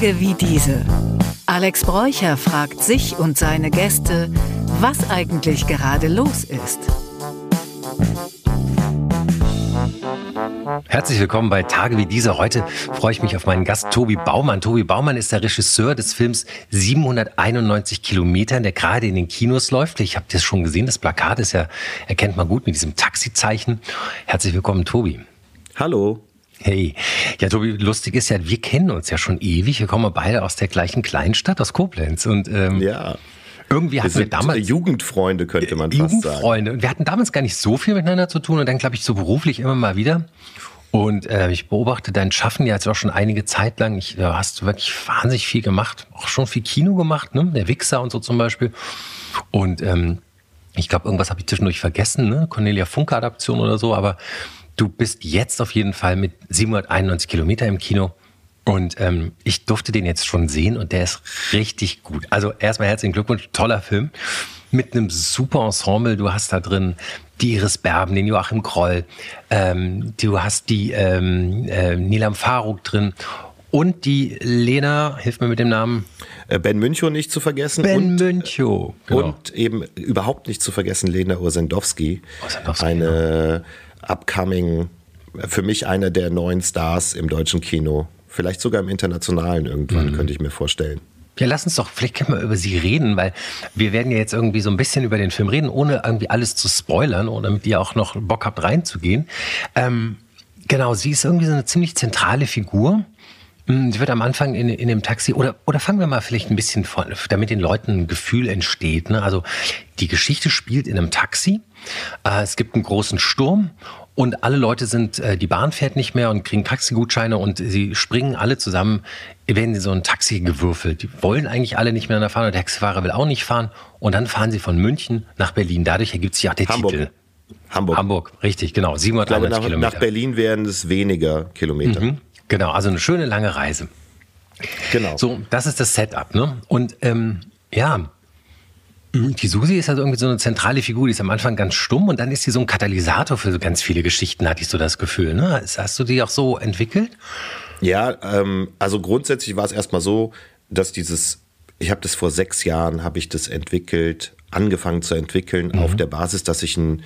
Tage wie diese. Alex Bräucher fragt sich und seine Gäste, was eigentlich gerade los ist. Herzlich willkommen bei Tage wie diese. Heute freue ich mich auf meinen Gast Tobi Baumann. Tobi Baumann ist der Regisseur des Films 791 Kilometer, der gerade in den Kinos läuft. Ich habe das schon gesehen. Das Plakat ist ja, erkennt man gut mit diesem Taxizeichen. Herzlich willkommen, Tobi. Hallo. Hey, ja, Tobi, lustig ist ja, wir kennen uns ja schon ewig. Wir kommen beide aus der gleichen Kleinstadt, aus Koblenz. Und ähm, ja. Irgendwie hatten wir, wir damals Jugendfreunde könnte man fast sagen. Jugendfreunde. Und wir hatten damals gar nicht so viel miteinander zu tun und dann glaube ich so beruflich immer mal wieder. Und äh, ich beobachte dein Schaffen ja jetzt auch schon einige Zeit lang. Ich, da hast du wirklich wahnsinnig viel gemacht, auch schon viel Kino gemacht, ne? Der Wichser und so zum Beispiel. Und ähm, ich glaube, irgendwas habe ich zwischendurch vergessen, ne? Cornelia Funke Adaption oder so. Aber Du bist jetzt auf jeden Fall mit 791 Kilometer im Kino. Und ähm, ich durfte den jetzt schon sehen und der ist richtig gut. Also erstmal herzlichen Glückwunsch, toller Film mit einem super Ensemble. Du hast da drin die Iris Berben, den Joachim Kroll, ähm, du hast die ähm, äh, Nilam Faruk drin und die Lena, hilf mir mit dem Namen. Äh, ben Münchow nicht zu vergessen. Ben und, Münchow. Genau. Und eben überhaupt nicht zu vergessen Lena Ursendowski. Ursendowski eine ja upcoming, für mich einer der neuen Stars im deutschen Kino. Vielleicht sogar im internationalen irgendwann, mhm. könnte ich mir vorstellen. Ja, lass uns doch, vielleicht können wir über sie reden, weil wir werden ja jetzt irgendwie so ein bisschen über den Film reden, ohne irgendwie alles zu spoilern oder damit ihr auch noch Bock habt reinzugehen. Ähm, genau, sie ist irgendwie so eine ziemlich zentrale Figur. Hm, sie wird am Anfang in, in dem Taxi, oder, oder fangen wir mal vielleicht ein bisschen von, damit den Leuten ein Gefühl entsteht. Ne? Also die Geschichte spielt in einem Taxi. Äh, es gibt einen großen Sturm und alle Leute sind, äh, die Bahn fährt nicht mehr und kriegen Taxigutscheine und sie springen alle zusammen, werden in so ein Taxi gewürfelt. Die wollen eigentlich alle nicht mehr fahren und der Taxifahrer will auch nicht fahren. Und dann fahren sie von München nach Berlin. Dadurch ergibt sich auch der Hamburg. Titel. Hamburg. Hamburg, richtig, genau. 791 nach, Kilometer. Nach Berlin wären es weniger Kilometer. Mhm, genau, also eine schöne lange Reise. Genau. So, das ist das Setup, ne? Und ähm, ja. Die Susi ist also irgendwie so eine zentrale Figur, die ist am Anfang ganz stumm und dann ist sie so ein Katalysator für ganz viele Geschichten, hatte ich so das Gefühl. Ne? Hast du die auch so entwickelt? Ja, ähm, also grundsätzlich war es erstmal so, dass dieses, ich habe das vor sechs Jahren, habe ich das entwickelt, angefangen zu entwickeln, mhm. auf der Basis, dass ich ein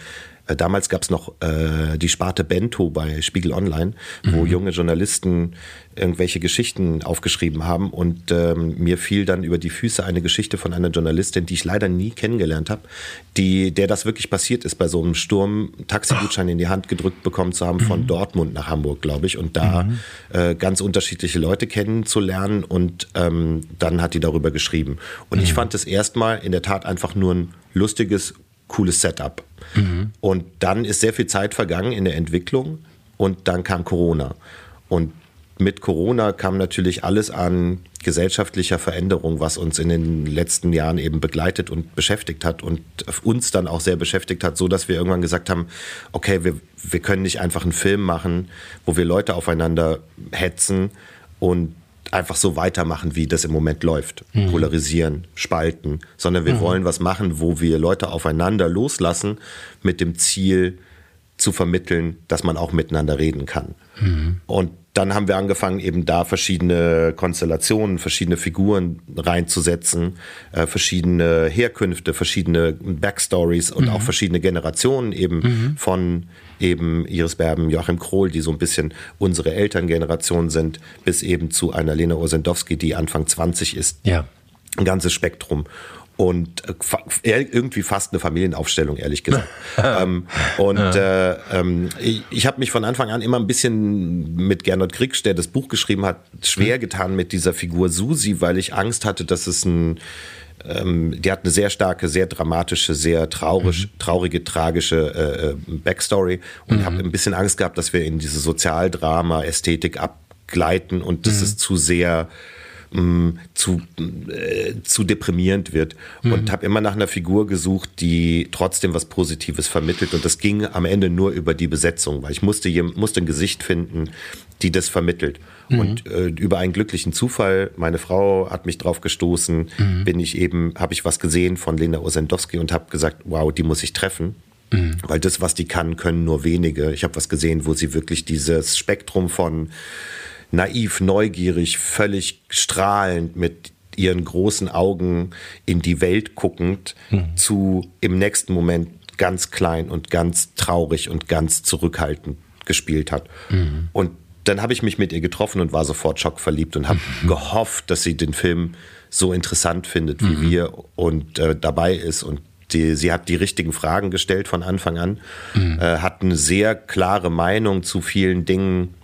damals gab es noch äh, die Sparte Bento bei Spiegel Online, wo mhm. junge Journalisten irgendwelche Geschichten aufgeschrieben haben und ähm, mir fiel dann über die Füße eine Geschichte von einer Journalistin, die ich leider nie kennengelernt habe, die der das wirklich passiert ist bei so einem Sturm, Taxigutschein in die Hand gedrückt bekommen zu haben von mhm. Dortmund nach Hamburg, glaube ich, und da mhm. äh, ganz unterschiedliche Leute kennenzulernen und ähm, dann hat die darüber geschrieben und ich mhm. fand es erstmal in der Tat einfach nur ein lustiges cooles Setup. Mhm. Und dann ist sehr viel Zeit vergangen in der Entwicklung und dann kam Corona. Und mit Corona kam natürlich alles an gesellschaftlicher Veränderung, was uns in den letzten Jahren eben begleitet und beschäftigt hat und uns dann auch sehr beschäftigt hat, so dass wir irgendwann gesagt haben, okay, wir, wir können nicht einfach einen Film machen, wo wir Leute aufeinander hetzen und einfach so weitermachen, wie das im Moment läuft. Mhm. Polarisieren, spalten, sondern wir mhm. wollen was machen, wo wir Leute aufeinander loslassen mit dem Ziel zu vermitteln, dass man auch miteinander reden kann. Mhm. Und dann haben wir angefangen, eben da verschiedene Konstellationen, verschiedene Figuren reinzusetzen, äh, verschiedene Herkünfte, verschiedene Backstories und mhm. auch verschiedene Generationen eben mhm. von eben Iris Berben, Joachim Krohl, die so ein bisschen unsere Elterngeneration sind, bis eben zu einer Lena Osendowski, die Anfang 20 ist. Ja. Ein ganzes Spektrum und äh, irgendwie fast eine Familienaufstellung, ehrlich gesagt. ähm, und ja. äh, ähm, ich, ich habe mich von Anfang an immer ein bisschen mit Gernot Kriegsch, der das Buch geschrieben hat, schwer getan mit dieser Figur Susi, weil ich Angst hatte, dass es ein ähm, die hat eine sehr starke, sehr dramatische, sehr traurig, mhm. traurige, tragische äh, äh Backstory und mhm. habe ein bisschen Angst gehabt, dass wir in diese Sozialdrama-Ästhetik abgleiten und das mhm. ist zu sehr mh, zu, äh, zu deprimierend wird. Mhm. Und habe immer nach einer Figur gesucht, die trotzdem was Positives vermittelt. Und das ging am Ende nur über die Besetzung, weil ich musste, musste ein Gesicht finden, die das vermittelt. Mhm. Und äh, über einen glücklichen Zufall, meine Frau hat mich drauf gestoßen, mhm. bin ich eben, habe ich was gesehen von Lena Osendowski und habe gesagt, wow, die muss ich treffen. Mhm. Weil das, was die kann, können nur wenige. Ich habe was gesehen, wo sie wirklich dieses Spektrum von naiv, neugierig, völlig strahlend mit ihren großen Augen in die Welt guckend mhm. zu im nächsten Moment ganz klein und ganz traurig und ganz zurückhaltend gespielt hat. Mhm. Und dann habe ich mich mit ihr getroffen und war sofort schockverliebt und habe mhm. gehofft, dass sie den Film so interessant findet wie mhm. wir und äh, dabei ist und die, sie hat die richtigen Fragen gestellt von Anfang an, mhm. äh, hat eine sehr klare Meinung zu vielen Dingen,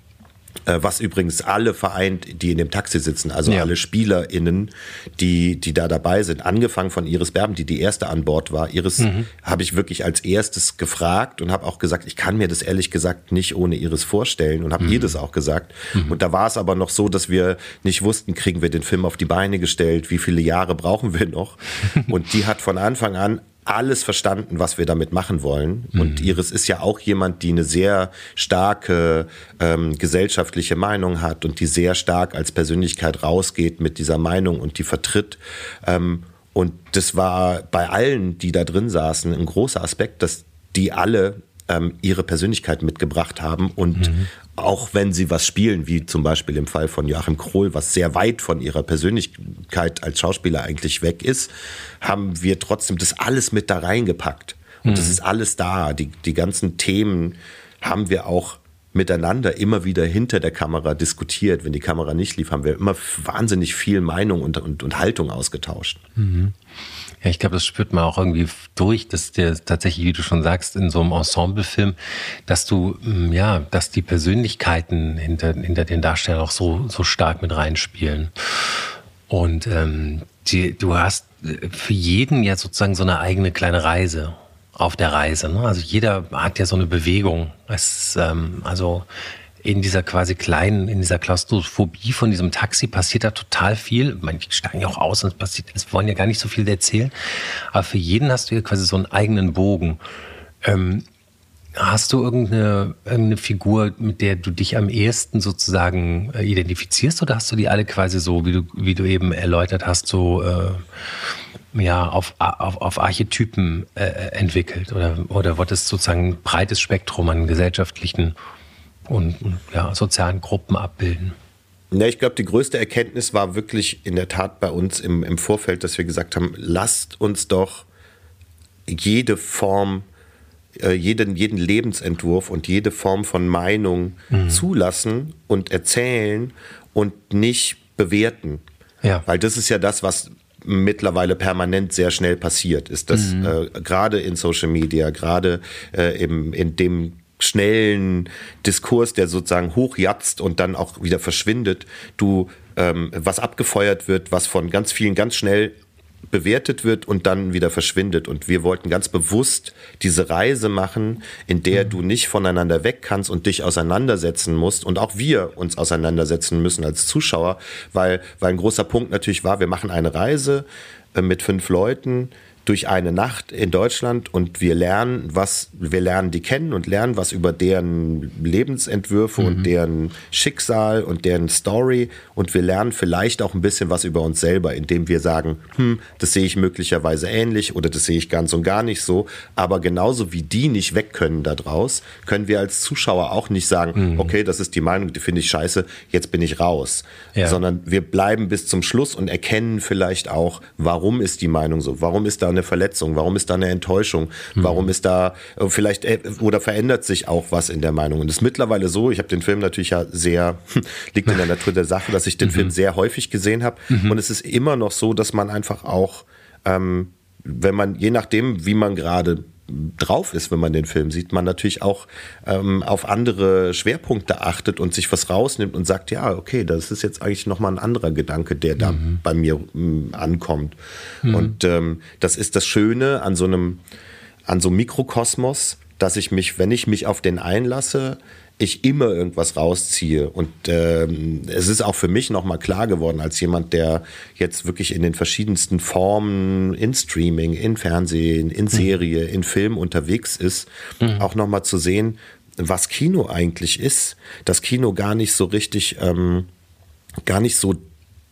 was übrigens alle vereint, die in dem Taxi sitzen, also ja. alle SpielerInnen, die, die da dabei sind. Angefangen von Iris Berben, die die erste an Bord war. Iris mhm. habe ich wirklich als erstes gefragt und habe auch gesagt, ich kann mir das ehrlich gesagt nicht ohne Iris vorstellen und habe mhm. ihr das auch gesagt. Mhm. Und da war es aber noch so, dass wir nicht wussten, kriegen wir den Film auf die Beine gestellt, wie viele Jahre brauchen wir noch. und die hat von Anfang an alles verstanden, was wir damit machen wollen. Mhm. Und Iris ist ja auch jemand, die eine sehr starke ähm, gesellschaftliche Meinung hat und die sehr stark als Persönlichkeit rausgeht mit dieser Meinung und die vertritt. Ähm, und das war bei allen, die da drin saßen, ein großer Aspekt, dass die alle ähm, ihre Persönlichkeit mitgebracht haben und mhm auch wenn sie was spielen, wie zum Beispiel im Fall von Joachim Krohl, was sehr weit von ihrer Persönlichkeit als Schauspieler eigentlich weg ist, haben wir trotzdem das alles mit da reingepackt. Und mhm. das ist alles da. Die, die ganzen Themen haben wir auch miteinander immer wieder hinter der Kamera diskutiert. Wenn die Kamera nicht lief, haben wir immer wahnsinnig viel Meinung und, und, und Haltung ausgetauscht. Mhm. Ja, ich glaube, das spürt man auch irgendwie durch, dass der tatsächlich, wie du schon sagst, in so einem Ensemblefilm, dass du, mm, ja, dass die Persönlichkeiten hinter, hinter den Darstellern auch so, so stark mit reinspielen. Und ähm, die, du hast äh, für jeden ja sozusagen so eine eigene kleine Reise auf der Reise. Ne? Also jeder hat ja so eine Bewegung. Es, ähm, also in dieser quasi kleinen, in dieser Klaustrophobie von diesem Taxi passiert da total viel. Manche steigen ja auch aus und es passiert, es wollen ja gar nicht so viel erzählen. Aber für jeden hast du ja quasi so einen eigenen Bogen. Ähm, hast du irgendeine, irgendeine Figur, mit der du dich am ehesten sozusagen äh, identifizierst oder hast du die alle quasi so, wie du, wie du eben erläutert hast, so äh, ja, auf, auf, auf Archetypen äh, entwickelt? Oder, oder wird es sozusagen ein breites Spektrum an gesellschaftlichen und ja, sozialen Gruppen abbilden. Ja, ich glaube, die größte Erkenntnis war wirklich in der Tat bei uns im, im Vorfeld, dass wir gesagt haben, lasst uns doch jede Form, äh, jeden, jeden Lebensentwurf und jede Form von Meinung mhm. zulassen und erzählen und nicht bewerten. Ja. Weil das ist ja das, was mittlerweile permanent sehr schnell passiert, ist dass mhm. äh, gerade in Social Media, gerade äh, im, in dem schnellen Diskurs, der sozusagen hochjatzt und dann auch wieder verschwindet, du ähm, was abgefeuert wird, was von ganz vielen ganz schnell bewertet wird und dann wieder verschwindet. Und wir wollten ganz bewusst diese Reise machen, in der du nicht voneinander weg kannst und dich auseinandersetzen musst und auch wir uns auseinandersetzen müssen als Zuschauer, weil, weil ein großer Punkt natürlich war, wir machen eine Reise äh, mit fünf Leuten, durch eine Nacht in Deutschland und wir lernen, was, wir lernen die kennen und lernen was über deren Lebensentwürfe mhm. und deren Schicksal und deren Story und wir lernen vielleicht auch ein bisschen was über uns selber, indem wir sagen, hm, das sehe ich möglicherweise ähnlich oder das sehe ich ganz und gar nicht so, aber genauso wie die nicht weg können da draus, können wir als Zuschauer auch nicht sagen, mhm. okay, das ist die Meinung, die finde ich scheiße, jetzt bin ich raus, ja. sondern wir bleiben bis zum Schluss und erkennen vielleicht auch, warum ist die Meinung so, warum ist da eine Verletzung? Warum ist da eine Enttäuschung? Mhm. Warum ist da äh, vielleicht äh, oder verändert sich auch was in der Meinung? Und es ist mittlerweile so, ich habe den Film natürlich ja sehr, liegt in der Natur der Sache, dass ich den mhm. Film sehr häufig gesehen habe. Mhm. Und es ist immer noch so, dass man einfach auch, ähm, wenn man, je nachdem, wie man gerade drauf ist, wenn man den Film sieht, man natürlich auch ähm, auf andere Schwerpunkte achtet und sich was rausnimmt und sagt, ja, okay, das ist jetzt eigentlich nochmal ein anderer Gedanke, der da mhm. bei mir m, ankommt. Mhm. Und ähm, das ist das Schöne an so einem, an so einem Mikrokosmos, dass ich mich, wenn ich mich auf den einlasse, ich immer irgendwas rausziehe. Und ähm, es ist auch für mich nochmal klar geworden, als jemand, der jetzt wirklich in den verschiedensten Formen, in Streaming, in Fernsehen, in mhm. Serie, mhm. in Film unterwegs ist, mhm. auch nochmal zu sehen, was Kino eigentlich ist. Dass Kino gar nicht so richtig, ähm, gar nicht so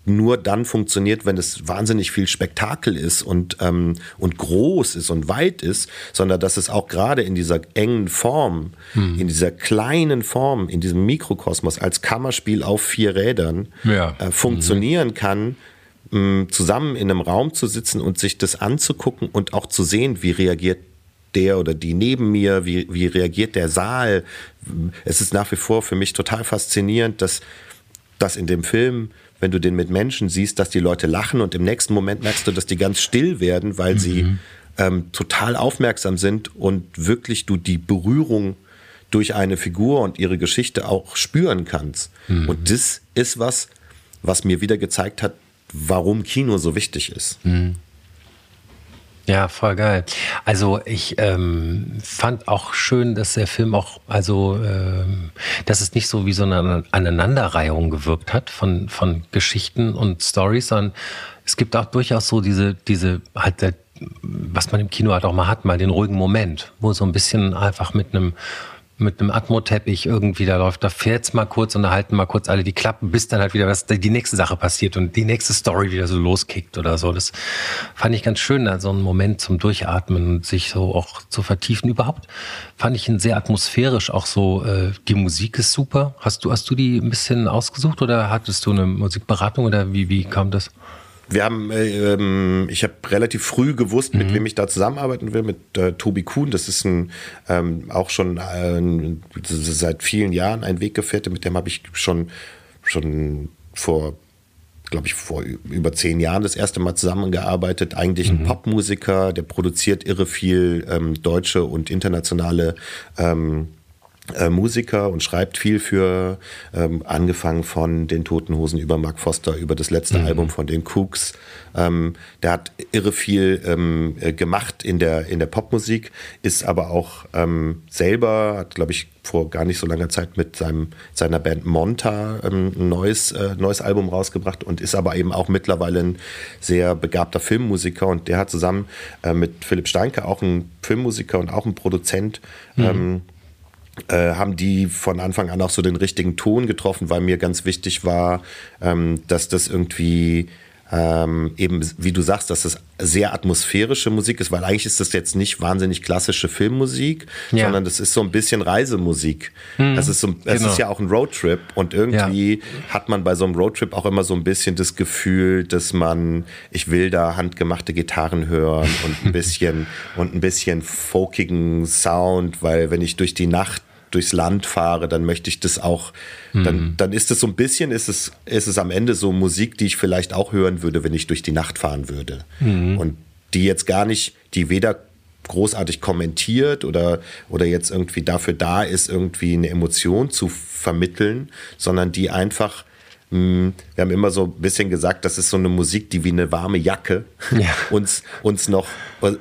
nur dann funktioniert, wenn es wahnsinnig viel Spektakel ist und, ähm, und groß ist und weit ist, sondern dass es auch gerade in dieser engen Form, hm. in dieser kleinen Form, in diesem Mikrokosmos als Kammerspiel auf vier Rädern ja. äh, funktionieren mhm. kann, zusammen in einem Raum zu sitzen und sich das anzugucken und auch zu sehen, wie reagiert der oder die neben mir, wie, wie reagiert der Saal. Es ist nach wie vor für mich total faszinierend, dass, dass in dem Film, wenn du den mit Menschen siehst, dass die Leute lachen und im nächsten Moment merkst du, dass die ganz still werden, weil mhm. sie ähm, total aufmerksam sind und wirklich du die Berührung durch eine Figur und ihre Geschichte auch spüren kannst. Mhm. Und das ist was, was mir wieder gezeigt hat, warum Kino so wichtig ist. Mhm. Ja, voll geil. Also ich ähm, fand auch schön, dass der Film auch, also ähm, dass es nicht so wie so eine Aneinanderreihung gewirkt hat von, von Geschichten und Stories, sondern es gibt auch durchaus so diese, diese halt der, was man im Kino halt auch mal hat, mal den ruhigen Moment, wo so ein bisschen einfach mit einem mit einem Atmo-Teppich irgendwie, da läuft, da fährt's mal kurz und da halten mal kurz alle die Klappen, bis dann halt wieder was, die nächste Sache passiert und die nächste Story wieder so loskickt oder so. Das fand ich ganz schön, da so einen Moment zum Durchatmen und sich so auch zu vertiefen. Überhaupt fand ich ihn sehr atmosphärisch, auch so, äh, die Musik ist super. Hast du, hast du die ein bisschen ausgesucht oder hattest du eine Musikberatung oder wie, wie kam das? Wir haben, äh, ähm, ich habe relativ früh gewusst, mit mhm. wem ich da zusammenarbeiten will, mit äh, Tobi Kuhn. Das ist ein, ähm, auch schon äh, seit vielen Jahren ein Weggefährte, mit dem habe ich schon, schon vor glaube ich, vor über zehn Jahren das erste Mal zusammengearbeitet. Eigentlich ein mhm. Popmusiker, der produziert irre viel ähm, deutsche und internationale ähm, äh, Musiker und schreibt viel für, ähm, angefangen von den Toten Hosen über Mark Foster, über das letzte mhm. Album von den Cooks. Ähm, der hat irre viel ähm, äh, gemacht in der, in der Popmusik, ist aber auch ähm, selber, hat glaube ich vor gar nicht so langer Zeit mit seinem, seiner Band Monta ähm, ein neues, äh, neues Album rausgebracht und ist aber eben auch mittlerweile ein sehr begabter Filmmusiker und der hat zusammen äh, mit Philipp Steinke auch ein Filmmusiker und auch ein Produzent mhm ähm, äh, haben die von Anfang an auch so den richtigen Ton getroffen, weil mir ganz wichtig war, ähm, dass das irgendwie ähm, eben, wie du sagst, dass das sehr atmosphärische Musik ist, weil eigentlich ist das jetzt nicht wahnsinnig klassische Filmmusik, ja. sondern das ist so ein bisschen Reisemusik. Hm, das ist so, es genau. ist ja auch ein Roadtrip und irgendwie ja. hat man bei so einem Roadtrip auch immer so ein bisschen das Gefühl, dass man, ich will da handgemachte Gitarren hören und ein bisschen und ein bisschen folkigen Sound, weil wenn ich durch die Nacht durchs Land fahre, dann möchte ich das auch, mhm. dann, dann ist es so ein bisschen, ist es, ist es am Ende so Musik, die ich vielleicht auch hören würde, wenn ich durch die Nacht fahren würde. Mhm. Und die jetzt gar nicht, die weder großartig kommentiert oder, oder jetzt irgendwie dafür da ist, irgendwie eine Emotion zu vermitteln, sondern die einfach hm, wir haben immer so ein bisschen gesagt, das ist so eine Musik, die wie eine warme Jacke ja. uns, uns noch,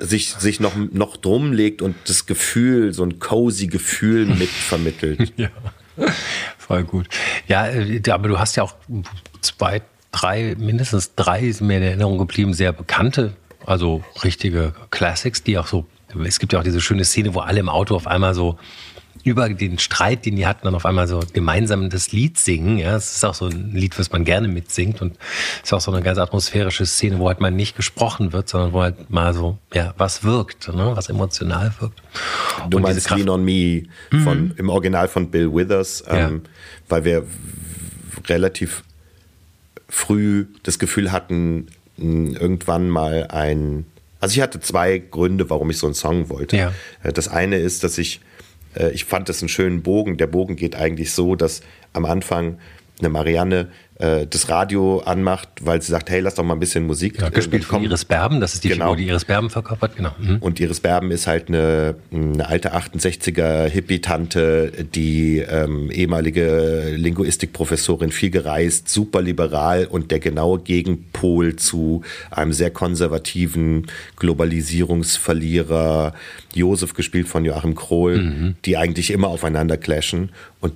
sich, sich noch, noch drum legt und das Gefühl, so ein cozy Gefühl mit vermittelt. Ja, voll gut. Ja, äh, aber du hast ja auch zwei, drei, mindestens drei sind mir in Erinnerung geblieben, sehr bekannte, also richtige Classics, die auch so, es gibt ja auch diese schöne Szene, wo alle im Auto auf einmal so über den Streit, den die hatten, dann auf einmal so gemeinsam das Lied singen. Ja, es ist auch so ein Lied, was man gerne mitsingt und ist auch so eine ganz atmosphärische Szene, wo halt mal nicht gesprochen wird, sondern wo halt mal so, ja, was wirkt, ne? was emotional wirkt. Du und meinst Lean on Me von, mhm. im Original von Bill Withers, ähm, ja. weil wir relativ früh das Gefühl hatten, irgendwann mal ein also ich hatte zwei Gründe, warum ich so einen Song wollte. Ja. Äh, das eine ist, dass ich ich fand das einen schönen Bogen. Der Bogen geht eigentlich so, dass am Anfang eine Marianne äh, das Radio anmacht, weil sie sagt, hey, lass doch mal ein bisschen Musik. Ja, gespielt von Iris Berben, das ist die genau. Figur, die Iris Berben verkörpert, genau. Mhm. Und Iris Berben ist halt eine, eine alte 68er Hippie-Tante, die ähm, ehemalige Linguistikprofessorin, viel gereist, super liberal und der genaue Gegenpol zu einem sehr konservativen Globalisierungsverlierer, Josef gespielt von Joachim Krohl, mhm. die eigentlich immer aufeinander clashen. Und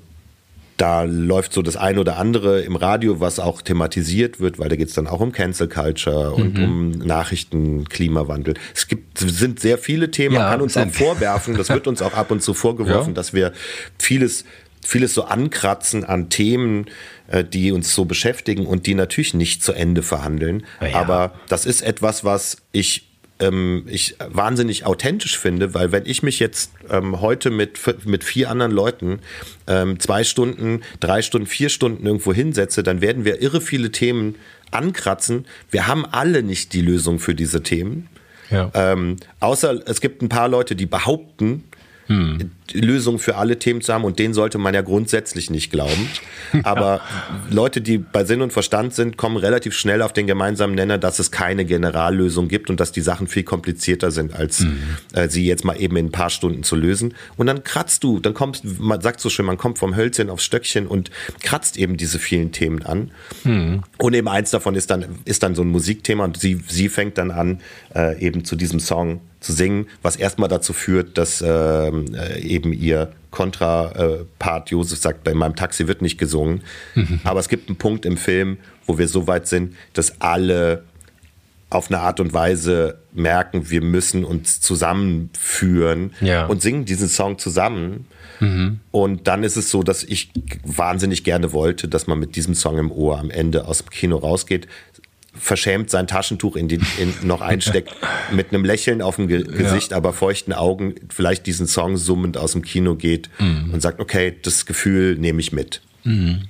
da läuft so das ein oder andere im Radio, was auch thematisiert wird, weil da geht es dann auch um Cancel Culture und mhm. um Nachrichten, Klimawandel. Es gibt, sind sehr viele Themen, man kann uns auch vorwerfen, das wird uns auch ab und zu vorgeworfen, ja. dass wir vieles vieles so ankratzen an Themen, äh, die uns so beschäftigen und die natürlich nicht zu Ende verhandeln. Ja. Aber das ist etwas, was ich ähm, ich wahnsinnig authentisch finde, weil wenn ich mich jetzt ähm, heute mit, mit vier anderen Leuten ähm, zwei Stunden, drei Stunden, vier Stunden irgendwo hinsetze, dann werden wir irre viele Themen ankratzen. Wir haben alle nicht die Lösung für diese Themen. Ja. Ähm, außer es gibt ein paar Leute, die behaupten, hm. Lösung für alle Themen zu haben und denen sollte man ja grundsätzlich nicht glauben. Aber ja. Leute, die bei Sinn und Verstand sind, kommen relativ schnell auf den gemeinsamen Nenner, dass es keine Generallösung gibt und dass die Sachen viel komplizierter sind, als hm. äh, sie jetzt mal eben in ein paar Stunden zu lösen. Und dann kratzt du, dann kommst, man sagt so schön, man kommt vom Hölzchen aufs Stöckchen und kratzt eben diese vielen Themen an. Hm. Und eben eins davon ist dann, ist dann so ein Musikthema und sie, sie fängt dann an, äh, eben zu diesem Song zu singen, was erstmal dazu führt, dass ähm, äh, eben ihr Kontrapart Josef sagt, bei meinem Taxi wird nicht gesungen. Mhm. Aber es gibt einen Punkt im Film, wo wir so weit sind, dass alle auf eine Art und Weise merken, wir müssen uns zusammenführen ja. und singen diesen Song zusammen. Mhm. Und dann ist es so, dass ich wahnsinnig gerne wollte, dass man mit diesem Song im Ohr am Ende aus dem Kino rausgeht verschämt sein Taschentuch in die, in, noch einsteckt, mit einem Lächeln auf dem Ge Gesicht, ja. aber feuchten Augen, vielleicht diesen Song summend aus dem Kino geht mhm. und sagt, okay, das Gefühl nehme ich mit. Mhm.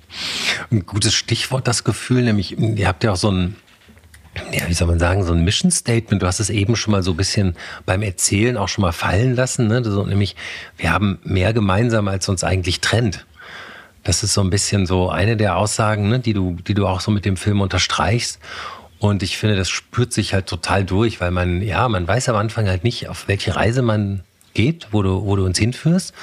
Ein gutes Stichwort, das Gefühl, nämlich, ihr habt ja auch so ein, ja, wie soll man sagen, so ein Mission Statement. Du hast es eben schon mal so ein bisschen beim Erzählen auch schon mal fallen lassen, ne? So, nämlich, wir haben mehr gemeinsam, als uns eigentlich trennt. Das ist so ein bisschen so eine der Aussagen, ne, die du, die du auch so mit dem Film unterstreichst. Und ich finde, das spürt sich halt total durch, weil man, ja, man weiß am Anfang halt nicht, auf welche Reise man geht, wo du, wo du uns hinführst.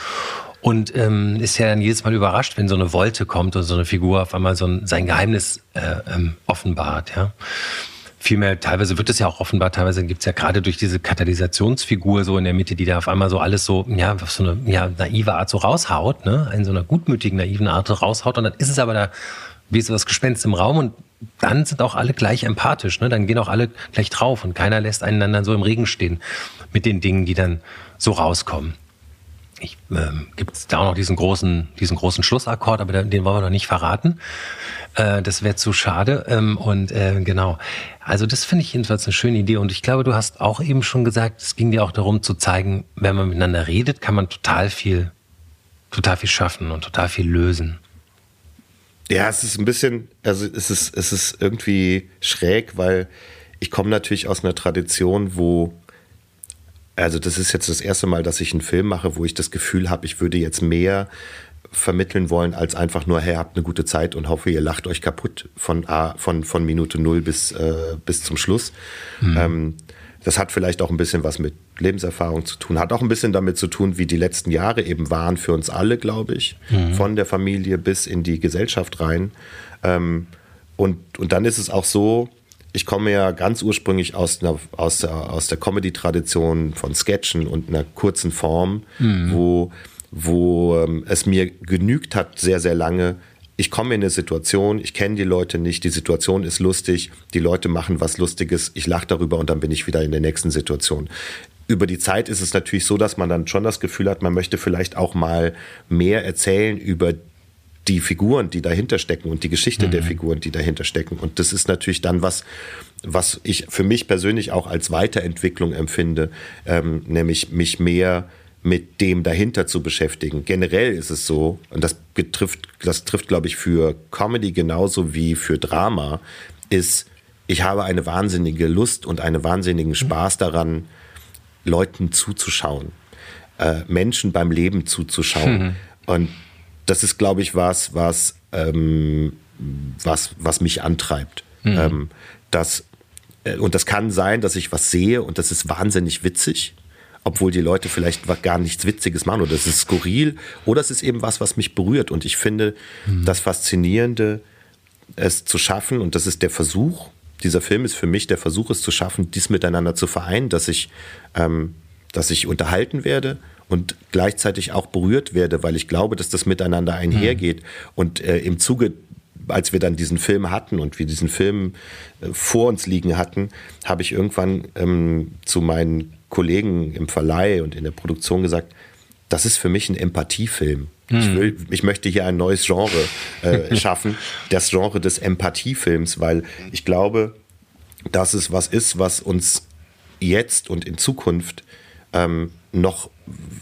Und ähm, ist ja dann jedes Mal überrascht, wenn so eine Wolte kommt und so eine Figur auf einmal so ein, sein Geheimnis äh, ähm, offenbart, ja vielmehr, teilweise wird es ja auch offenbar, teilweise gibt es ja gerade durch diese Katalysationsfigur so in der Mitte, die da auf einmal so alles so, ja, auf so eine ja, naive Art so raushaut, ne? In so einer gutmütigen, naiven Art raushaut. Und dann ist es aber da wie so das Gespenst im Raum und dann sind auch alle gleich empathisch, ne? Dann gehen auch alle gleich drauf und keiner lässt einander so im Regen stehen mit den Dingen, die dann so rauskommen. Ich, ähm, gibt es da auch noch diesen großen, diesen großen Schlussakkord, aber den wollen wir noch nicht verraten. Äh, das wäre zu schade. Ähm, und äh, genau. Also das finde ich jedenfalls eine schöne Idee. Und ich glaube, du hast auch eben schon gesagt, es ging dir auch darum zu zeigen, wenn man miteinander redet, kann man total viel, total viel schaffen und total viel lösen. Ja, es ist ein bisschen, also es ist, es ist irgendwie schräg, weil ich komme natürlich aus einer Tradition, wo also das ist jetzt das erste Mal, dass ich einen Film mache, wo ich das Gefühl habe, ich würde jetzt mehr vermitteln wollen, als einfach nur, hey, habt eine gute Zeit und hoffe, ihr lacht euch kaputt von, von, von Minute null bis, äh, bis zum Schluss. Mhm. Ähm, das hat vielleicht auch ein bisschen was mit Lebenserfahrung zu tun, hat auch ein bisschen damit zu tun, wie die letzten Jahre eben waren für uns alle, glaube ich, mhm. von der Familie bis in die Gesellschaft rein. Ähm, und, und dann ist es auch so, ich komme ja ganz ursprünglich aus, einer, aus der, aus der Comedy-Tradition von Sketchen und einer kurzen Form, mhm. wo wo ähm, es mir genügt hat, sehr, sehr lange. Ich komme in eine Situation, ich kenne die Leute nicht, die Situation ist lustig, die Leute machen was Lustiges, ich lache darüber und dann bin ich wieder in der nächsten Situation. Über die Zeit ist es natürlich so, dass man dann schon das Gefühl hat, man möchte vielleicht auch mal mehr erzählen über die Figuren, die dahinter stecken und die Geschichte mhm. der Figuren, die dahinter stecken. Und das ist natürlich dann was, was ich für mich persönlich auch als Weiterentwicklung empfinde, ähm, nämlich mich mehr mit dem dahinter zu beschäftigen. Generell ist es so, und das betrifft, das trifft, glaube ich, für Comedy genauso wie für Drama, ist, ich habe eine wahnsinnige Lust und einen wahnsinnigen Spaß daran, Leuten zuzuschauen, äh, Menschen beim Leben zuzuschauen. Mhm. Und das ist, glaube ich, was, was, ähm, was, was mich antreibt. Mhm. Ähm, das, äh, und das kann sein, dass ich was sehe und das ist wahnsinnig witzig obwohl die Leute vielleicht gar nichts Witziges machen oder es ist skurril oder es ist eben was, was mich berührt. Und ich finde mhm. das Faszinierende, es zu schaffen, und das ist der Versuch, dieser Film ist für mich der Versuch, es zu schaffen, dies miteinander zu vereinen, dass ich, ähm, dass ich unterhalten werde und gleichzeitig auch berührt werde, weil ich glaube, dass das miteinander einhergeht. Mhm. Und äh, im Zuge als wir dann diesen Film hatten und wir diesen Film äh, vor uns liegen hatten, habe ich irgendwann ähm, zu meinen Kollegen im Verleih und in der Produktion gesagt, das ist für mich ein Empathiefilm. Ich, hm. will, ich möchte hier ein neues Genre äh, schaffen, das Genre des Empathiefilms, weil ich glaube, dass es was ist, was uns jetzt und in Zukunft ähm, noch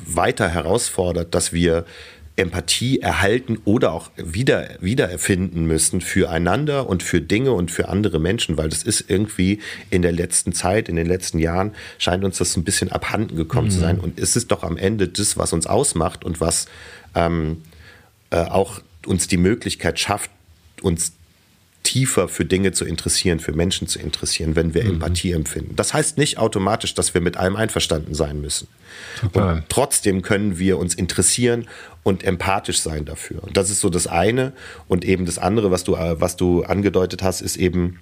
weiter herausfordert, dass wir Empathie erhalten oder auch wieder, wiedererfinden müssen füreinander und für Dinge und für andere Menschen, weil das ist irgendwie in der letzten Zeit, in den letzten Jahren, scheint uns das ein bisschen abhanden gekommen mhm. zu sein. Und es ist doch am Ende das, was uns ausmacht und was ähm, äh, auch uns die Möglichkeit schafft, uns tiefer für Dinge zu interessieren, für Menschen zu interessieren, wenn wir mhm. Empathie empfinden. Das heißt nicht automatisch, dass wir mit allem einverstanden sein müssen. Und trotzdem können wir uns interessieren und empathisch sein dafür. Und das ist so das eine. Und eben das andere, was du, äh, was du angedeutet hast, ist eben,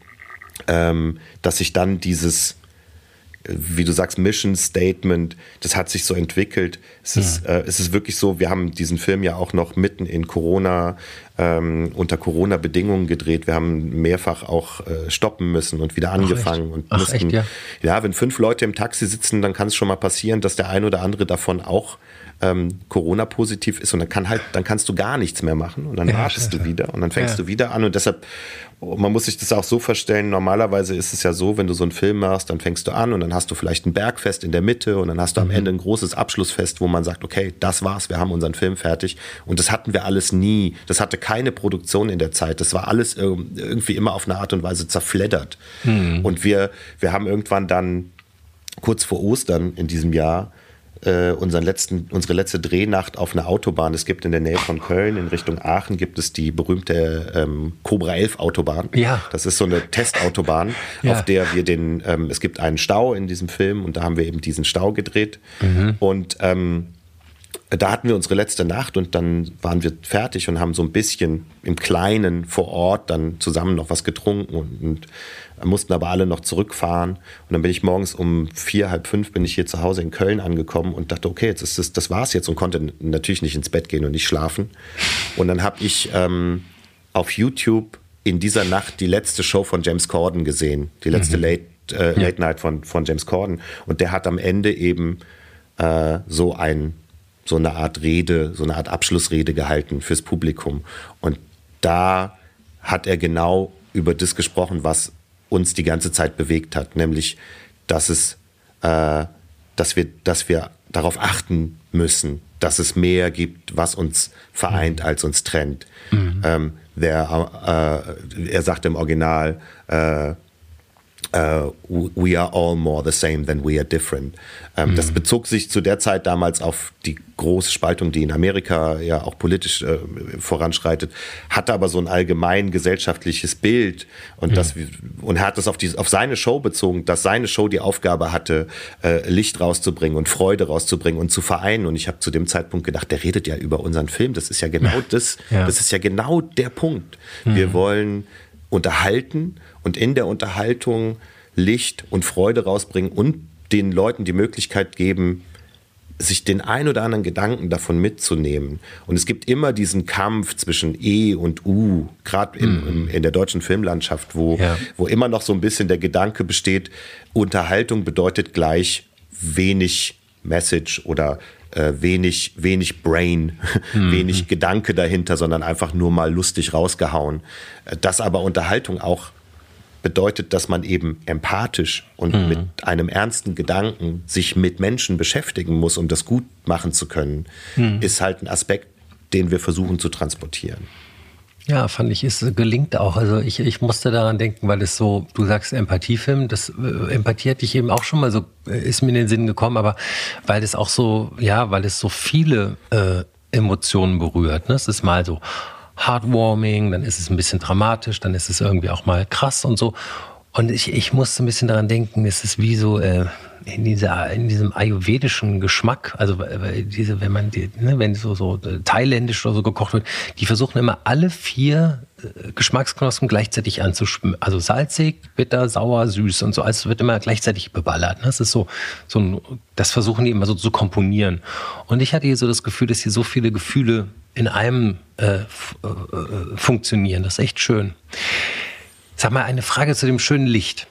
ähm, dass sich dann dieses wie du sagst, Mission Statement, das hat sich so entwickelt. Es, ja. ist, äh, es ist wirklich so, wir haben diesen Film ja auch noch mitten in Corona, ähm, unter Corona-Bedingungen gedreht. Wir haben mehrfach auch äh, stoppen müssen und wieder angefangen Ach, und Ach, mussten. Echt, ja? ja, wenn fünf Leute im Taxi sitzen, dann kann es schon mal passieren, dass der ein oder andere davon auch ähm, Corona-positiv ist und dann kann halt, dann kannst du gar nichts mehr machen und dann ja, wartest du wieder und dann fängst du wieder an und deshalb man muss sich das auch so vorstellen, normalerweise ist es ja so, wenn du so einen Film machst, dann fängst du an und dann hast du vielleicht ein Bergfest in der Mitte und dann hast du am mhm. Ende ein großes Abschlussfest, wo man sagt, okay, das war's, wir haben unseren Film fertig. Und das hatten wir alles nie. Das hatte keine Produktion in der Zeit. Das war alles irgendwie immer auf eine Art und Weise zerfleddert. Mhm. Und wir, wir haben irgendwann dann kurz vor Ostern in diesem Jahr äh, unseren letzten, unsere letzte Drehnacht auf einer Autobahn. Es gibt in der Nähe von Köln in Richtung Aachen gibt es die berühmte ähm, Cobra 11 Autobahn. Ja. Das ist so eine Testautobahn, ja. auf der wir den, ähm, es gibt einen Stau in diesem Film und da haben wir eben diesen Stau gedreht. Mhm. Und ähm, da hatten wir unsere letzte Nacht und dann waren wir fertig und haben so ein bisschen im Kleinen vor Ort dann zusammen noch was getrunken und, und mussten aber alle noch zurückfahren. Und dann bin ich morgens um vier, halb fünf bin ich hier zu Hause in Köln angekommen und dachte, okay, jetzt ist das, das war's jetzt und konnte natürlich nicht ins Bett gehen und nicht schlafen. Und dann habe ich ähm, auf YouTube in dieser Nacht die letzte Show von James Corden gesehen, die letzte mhm. Late, äh, Late Night von, von James Corden. Und der hat am Ende eben äh, so ein so eine Art Rede, so eine Art Abschlussrede gehalten fürs Publikum. Und da hat er genau über das gesprochen, was uns die ganze Zeit bewegt hat, nämlich, dass es, äh, dass wir, dass wir darauf achten müssen, dass es mehr gibt, was uns vereint, mhm. als uns trennt. Mhm. Ähm, der, äh, er sagt im Original, äh, uh, we are all more the same than we are different. Ähm, mhm. Das bezog sich zu der Zeit damals auf die große Spaltung, die in Amerika ja auch politisch äh, voranschreitet, hatte aber so ein allgemein gesellschaftliches Bild und mhm. das und hat das auf, die, auf seine Show bezogen, dass seine Show die Aufgabe hatte, äh, Licht rauszubringen und Freude rauszubringen und zu vereinen. Und ich habe zu dem Zeitpunkt gedacht, der redet ja über unseren Film. Das ist ja genau das. Ja. Das ist ja genau der Punkt. Mhm. Wir wollen unterhalten und in der Unterhaltung Licht und Freude rausbringen und den Leuten die Möglichkeit geben, sich den ein oder anderen Gedanken davon mitzunehmen. Und es gibt immer diesen Kampf zwischen E und U, gerade in, mhm. in, der deutschen Filmlandschaft, wo, ja. wo immer noch so ein bisschen der Gedanke besteht, Unterhaltung bedeutet gleich wenig Message oder äh, wenig, wenig Brain, mhm. wenig Gedanke dahinter, sondern einfach nur mal lustig rausgehauen. Dass aber Unterhaltung auch bedeutet, dass man eben empathisch und mhm. mit einem ernsten Gedanken sich mit Menschen beschäftigen muss, um das gut machen zu können, mhm. ist halt ein Aspekt, den wir versuchen zu transportieren. Ja, fand ich, es gelingt auch. Also ich, ich musste daran denken, weil es so, du sagst Empathiefilm, das äh, Empathie hatte ich eben auch schon mal so, äh, ist mir in den Sinn gekommen, aber weil es auch so, ja, weil es so viele äh, Emotionen berührt. Ne? Es ist mal so, heartwarming, dann ist es ein bisschen dramatisch, dann ist es irgendwie auch mal krass und so. Und ich, ich musste ein bisschen daran denken, es ist wie so äh, in, dieser, in diesem ayurvedischen Geschmack, also diese, wenn man die, ne, wenn so, so äh, thailändisch oder so gekocht wird, die versuchen immer alle vier äh, Geschmacksknospen gleichzeitig anzuschwimmen. Also salzig, bitter, sauer, süß und so. Also wird immer gleichzeitig beballert. Ne? Das ist so, so ein, das versuchen die immer so zu komponieren. Und ich hatte hier so das Gefühl, dass hier so viele Gefühle in einem äh, äh, funktionieren. Das ist echt schön. Sag mal, eine Frage zu dem schönen Licht.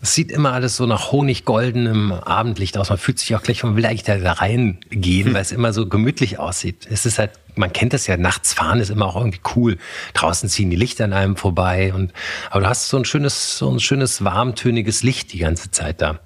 Es sieht immer alles so nach honiggoldenem Abendlicht aus. Man fühlt sich auch gleich, man will eigentlich da reingehen, hm. weil es immer so gemütlich aussieht. Es ist halt, man kennt das ja, nachts fahren ist immer auch irgendwie cool. Draußen ziehen die Lichter an einem vorbei und, aber du hast so ein schönes, so ein schönes warmtöniges Licht die ganze Zeit da.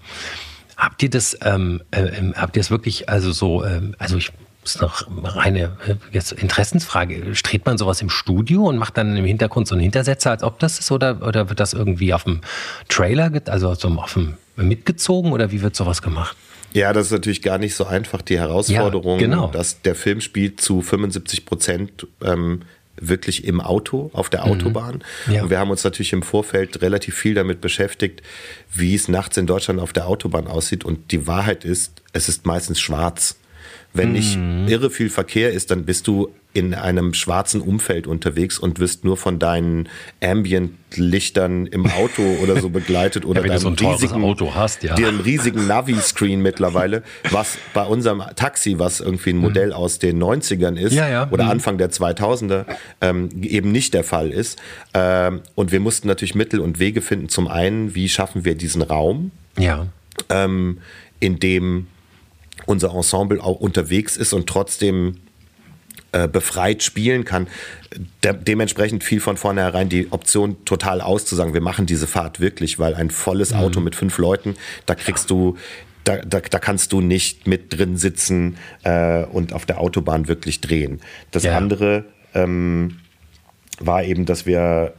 Habt ihr das, ähm, äh, ähm, habt ihr das wirklich, also so, ähm, also ich ist noch reine äh, jetzt Interessensfrage. Streht man sowas im Studio und macht dann im Hintergrund so einen Hintersetzer, als ob das ist, oder, oder wird das irgendwie auf dem Trailer, also so auf dem mitgezogen oder wie wird sowas gemacht? Ja, das ist natürlich gar nicht so einfach. Die Herausforderung, ja, genau. dass der Film spielt zu 75 Prozent ähm, wirklich im Auto, auf der mhm. Autobahn. Mhm. Ja. Und wir haben uns natürlich im Vorfeld relativ viel damit beschäftigt, wie es nachts in Deutschland auf der Autobahn aussieht. Und die Wahrheit ist, es ist meistens schwarz. Wenn nicht mhm. irre viel Verkehr ist, dann bist du in einem schwarzen Umfeld unterwegs und wirst nur von deinen Ambient-Lichtern im Auto oder so begleitet oder ja, deinem so riesigen Auto hast, ja. dem riesigen Navi-Screen mittlerweile, was bei unserem Taxi, was irgendwie ein Modell mhm. aus den 90ern ist ja, ja. oder mhm. Anfang der 2000er, ähm, eben nicht der Fall ist. Ähm, und wir mussten natürlich Mittel und Wege finden. Zum einen, wie schaffen wir diesen Raum, ja. ähm, in dem unser Ensemble auch unterwegs ist und trotzdem äh, befreit spielen kann. De dementsprechend fiel von vornherein die Option total auszusagen, wir machen diese Fahrt wirklich, weil ein volles mhm. Auto mit fünf Leuten, da kriegst du da, da, da kannst du nicht mit drin sitzen äh, und auf der Autobahn wirklich drehen. Das ja. andere ähm, war eben, dass wir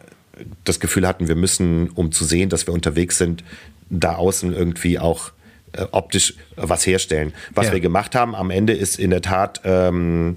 das Gefühl hatten, wir müssen, um zu sehen, dass wir unterwegs sind, da außen irgendwie auch äh, optisch was herstellen. Was ja. wir gemacht haben am Ende ist in der Tat ähm,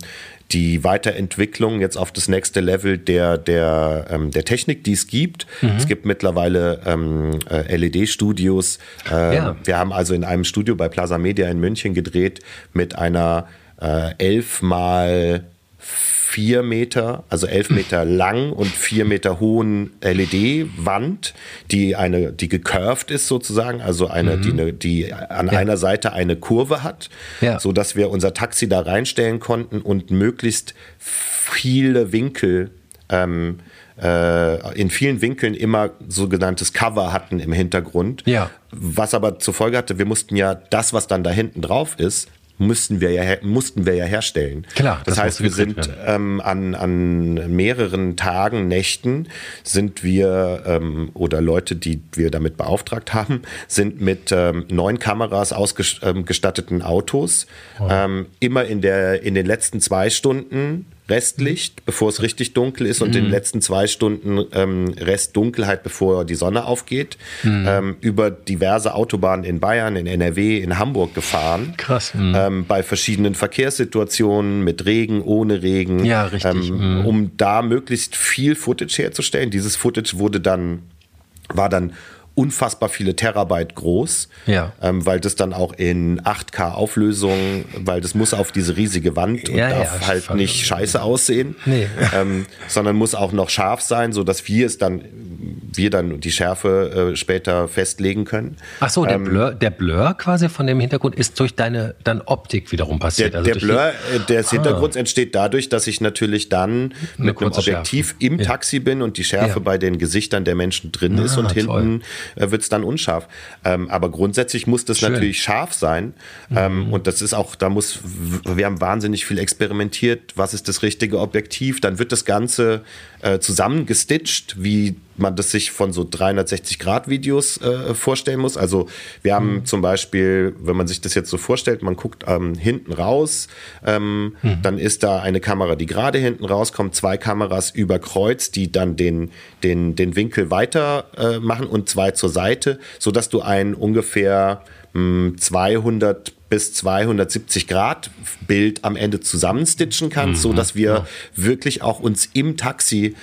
die Weiterentwicklung jetzt auf das nächste Level der, der, ähm, der Technik, die es gibt. Mhm. Es gibt mittlerweile ähm, äh, LED-Studios. Äh, ja. Wir haben also in einem Studio bei Plaza Media in München gedreht mit einer äh, 11 mal vier Meter, also elf Meter lang und vier Meter hohen LED-Wand, die eine, die gecurved ist sozusagen, also eine, mhm. die, eine, die an ja. einer Seite eine Kurve hat, ja. so dass wir unser Taxi da reinstellen konnten und möglichst viele Winkel ähm, äh, in vielen Winkeln immer sogenanntes Cover hatten im Hintergrund. Ja. Was aber zur Folge hatte, wir mussten ja das, was dann da hinten drauf ist, mussten wir ja, mussten wir ja herstellen. Klar. Das, das heißt, wir sind ähm, an, an mehreren Tagen, Nächten sind wir ähm, oder Leute, die wir damit beauftragt haben, sind mit ähm, neun Kameras ausgestatteten Autos oh. ähm, immer in der in den letzten zwei Stunden Restlicht, bevor es richtig dunkel ist und mhm. in den letzten zwei Stunden ähm, Restdunkelheit, bevor die Sonne aufgeht, mhm. ähm, über diverse Autobahnen in Bayern, in NRW, in Hamburg gefahren. Krass. Mhm. Ähm, bei verschiedenen Verkehrssituationen mit Regen, ohne Regen. Ja, richtig. Ähm, mhm. Um da möglichst viel Footage herzustellen. Dieses Footage wurde dann, war dann unfassbar viele Terabyte groß, ja. ähm, weil das dann auch in 8K Auflösung, weil das muss auf diese riesige Wand und ja, darf ja, halt nicht scheiße aussehen, nee. ähm, sondern muss auch noch scharf sein, so dass wir es dann, wir dann die Schärfe äh, später festlegen können. Ach so, der, ähm, Blur, der Blur quasi von dem Hintergrund ist durch deine dann Optik wiederum passiert. Der, also der Blur äh, des ah. Hintergrunds entsteht dadurch, dass ich natürlich dann Eine mit einem Objektiv Schärfe. im Taxi bin und die Schärfe bei den Gesichtern der Menschen drin ah, ist und hinten toll äh, wird es dann unscharf. Ähm, aber grundsätzlich muss das Schön. natürlich scharf sein. Ähm, mhm. Und das ist auch, da muss, wir haben wahnsinnig viel experimentiert. Was ist das richtige Objektiv? Dann wird das Ganze äh, zusammengestitcht, wie man das sich von so 360-Grad-Videos äh, vorstellen muss. Also wir haben mhm. zum Beispiel, wenn man sich das jetzt so vorstellt, man guckt ähm, hinten raus, ähm, mhm. dann ist da eine Kamera, die gerade hinten rauskommt, zwei Kameras über Kreuz, die dann den, den, den Winkel weiter äh, machen und zwei zur Seite, sodass du ein ungefähr mh, 200 bis 270 Grad Bild am Ende zusammenstitchen kannst, mhm, so dass wir ja. wirklich auch uns im Taxi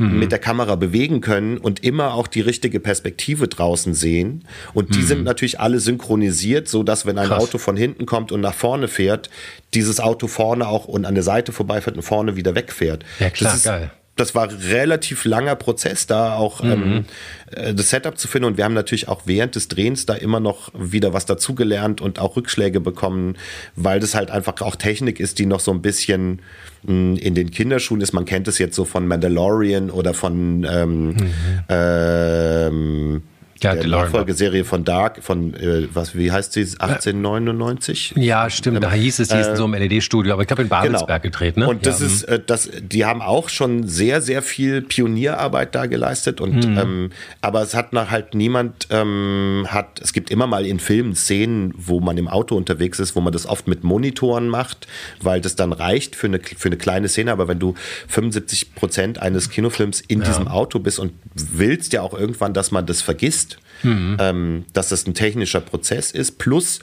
mhm. mit der Kamera bewegen können und immer auch die richtige Perspektive draußen sehen. Und die mhm. sind natürlich alle synchronisiert, so dass wenn ein Krass. Auto von hinten kommt und nach vorne fährt, dieses Auto vorne auch und an der Seite vorbeifährt und vorne wieder wegfährt. Ja, klar, das ist, geil das war relativ langer Prozess, da auch mhm. ähm, äh, das Setup zu finden. Und wir haben natürlich auch während des Drehens da immer noch wieder was dazugelernt und auch Rückschläge bekommen, weil das halt einfach auch Technik ist, die noch so ein bisschen mh, hm, in den Kinderschuhen ist. Man kennt es jetzt so von Mandalorian oder von ähm, mhm. ähm, Ja, der Nachfolgeserie von Dark, von, äh, was, wie heißt sie, 1899? Ja, stimmt, da hieß es, die ist äh, so im LED-Studio, aber ich habe in Babelsberg genau. gedreht, ne? Und das ja, ist, mhm. äh, das, die haben auch schon sehr, sehr viel Pionierarbeit da geleistet und, mhm. ähm, aber es hat nach halt niemand, ähm, hat, es gibt immer mal in Filmen Szenen, wo man im Auto unterwegs ist, wo man das oft mit Monitoren macht, weil das dann reicht für eine, für eine kleine Szene, aber wenn du 75 Prozent eines Kinofilms in ja. diesem Auto bist und willst ja auch irgendwann, dass man das vergisst, mhm. ähm, dass das ein technischer Prozess ist. Plus,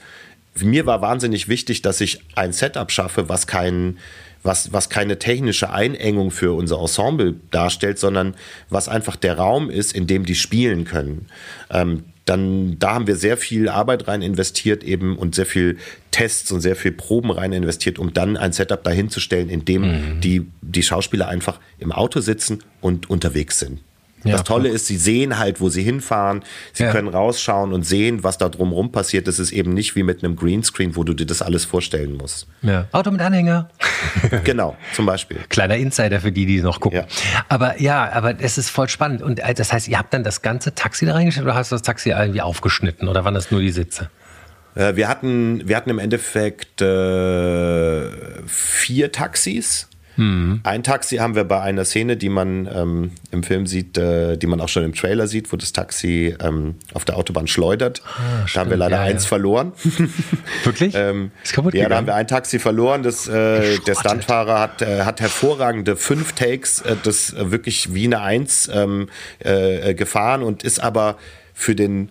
mir war wahnsinnig wichtig, dass ich ein Setup schaffe, was kein was, was keine technische Einengung für unser Ensemble darstellt, sondern was einfach der Raum ist, in dem die spielen können. Ähm, dann da haben wir sehr viel Arbeit rein investiert eben und sehr viel Tests und sehr viel Proben rein investiert, um dann ein Setup dahinzustellen, in dem mhm. die, die Schauspieler einfach im Auto sitzen und unterwegs sind. Ja, das Tolle ist, sie sehen halt, wo sie hinfahren. Sie ja. können rausschauen und sehen, was da drumherum passiert. Das ist eben nicht wie mit einem Greenscreen, wo du dir das alles vorstellen musst. Ja. Auto mit Anhänger. genau, zum Beispiel. Kleiner Insider für die, die noch gucken. Aber ja, aber es ist voll spannend. Und äh, das heißt, ihr habt dann das ganze Taxi da reingestellt oder hast du das Taxi irgendwie aufgeschnitten oder waren das nur die Sitze? Äh, wir hatten, wir hatten im Endeffekt äh, vier Taxis Mhm. Ein Taxi haben wir bei einer Szene, die man ähm, im Film sieht, äh, die man auch schon im Trailer sieht, wo das Taxi ähm, auf der Autobahn schleudert. Ah, da haben wir leider ja, eins ja. verloren. Wirklich? ähm, ist kaputt ja, gegangen? da haben wir ein Taxi verloren. Das, äh, der Stuntfahrer hat, äh, hat hervorragende fünf Takes, äh, das äh, wirklich wie eine Eins ähm, äh, gefahren und ist aber für den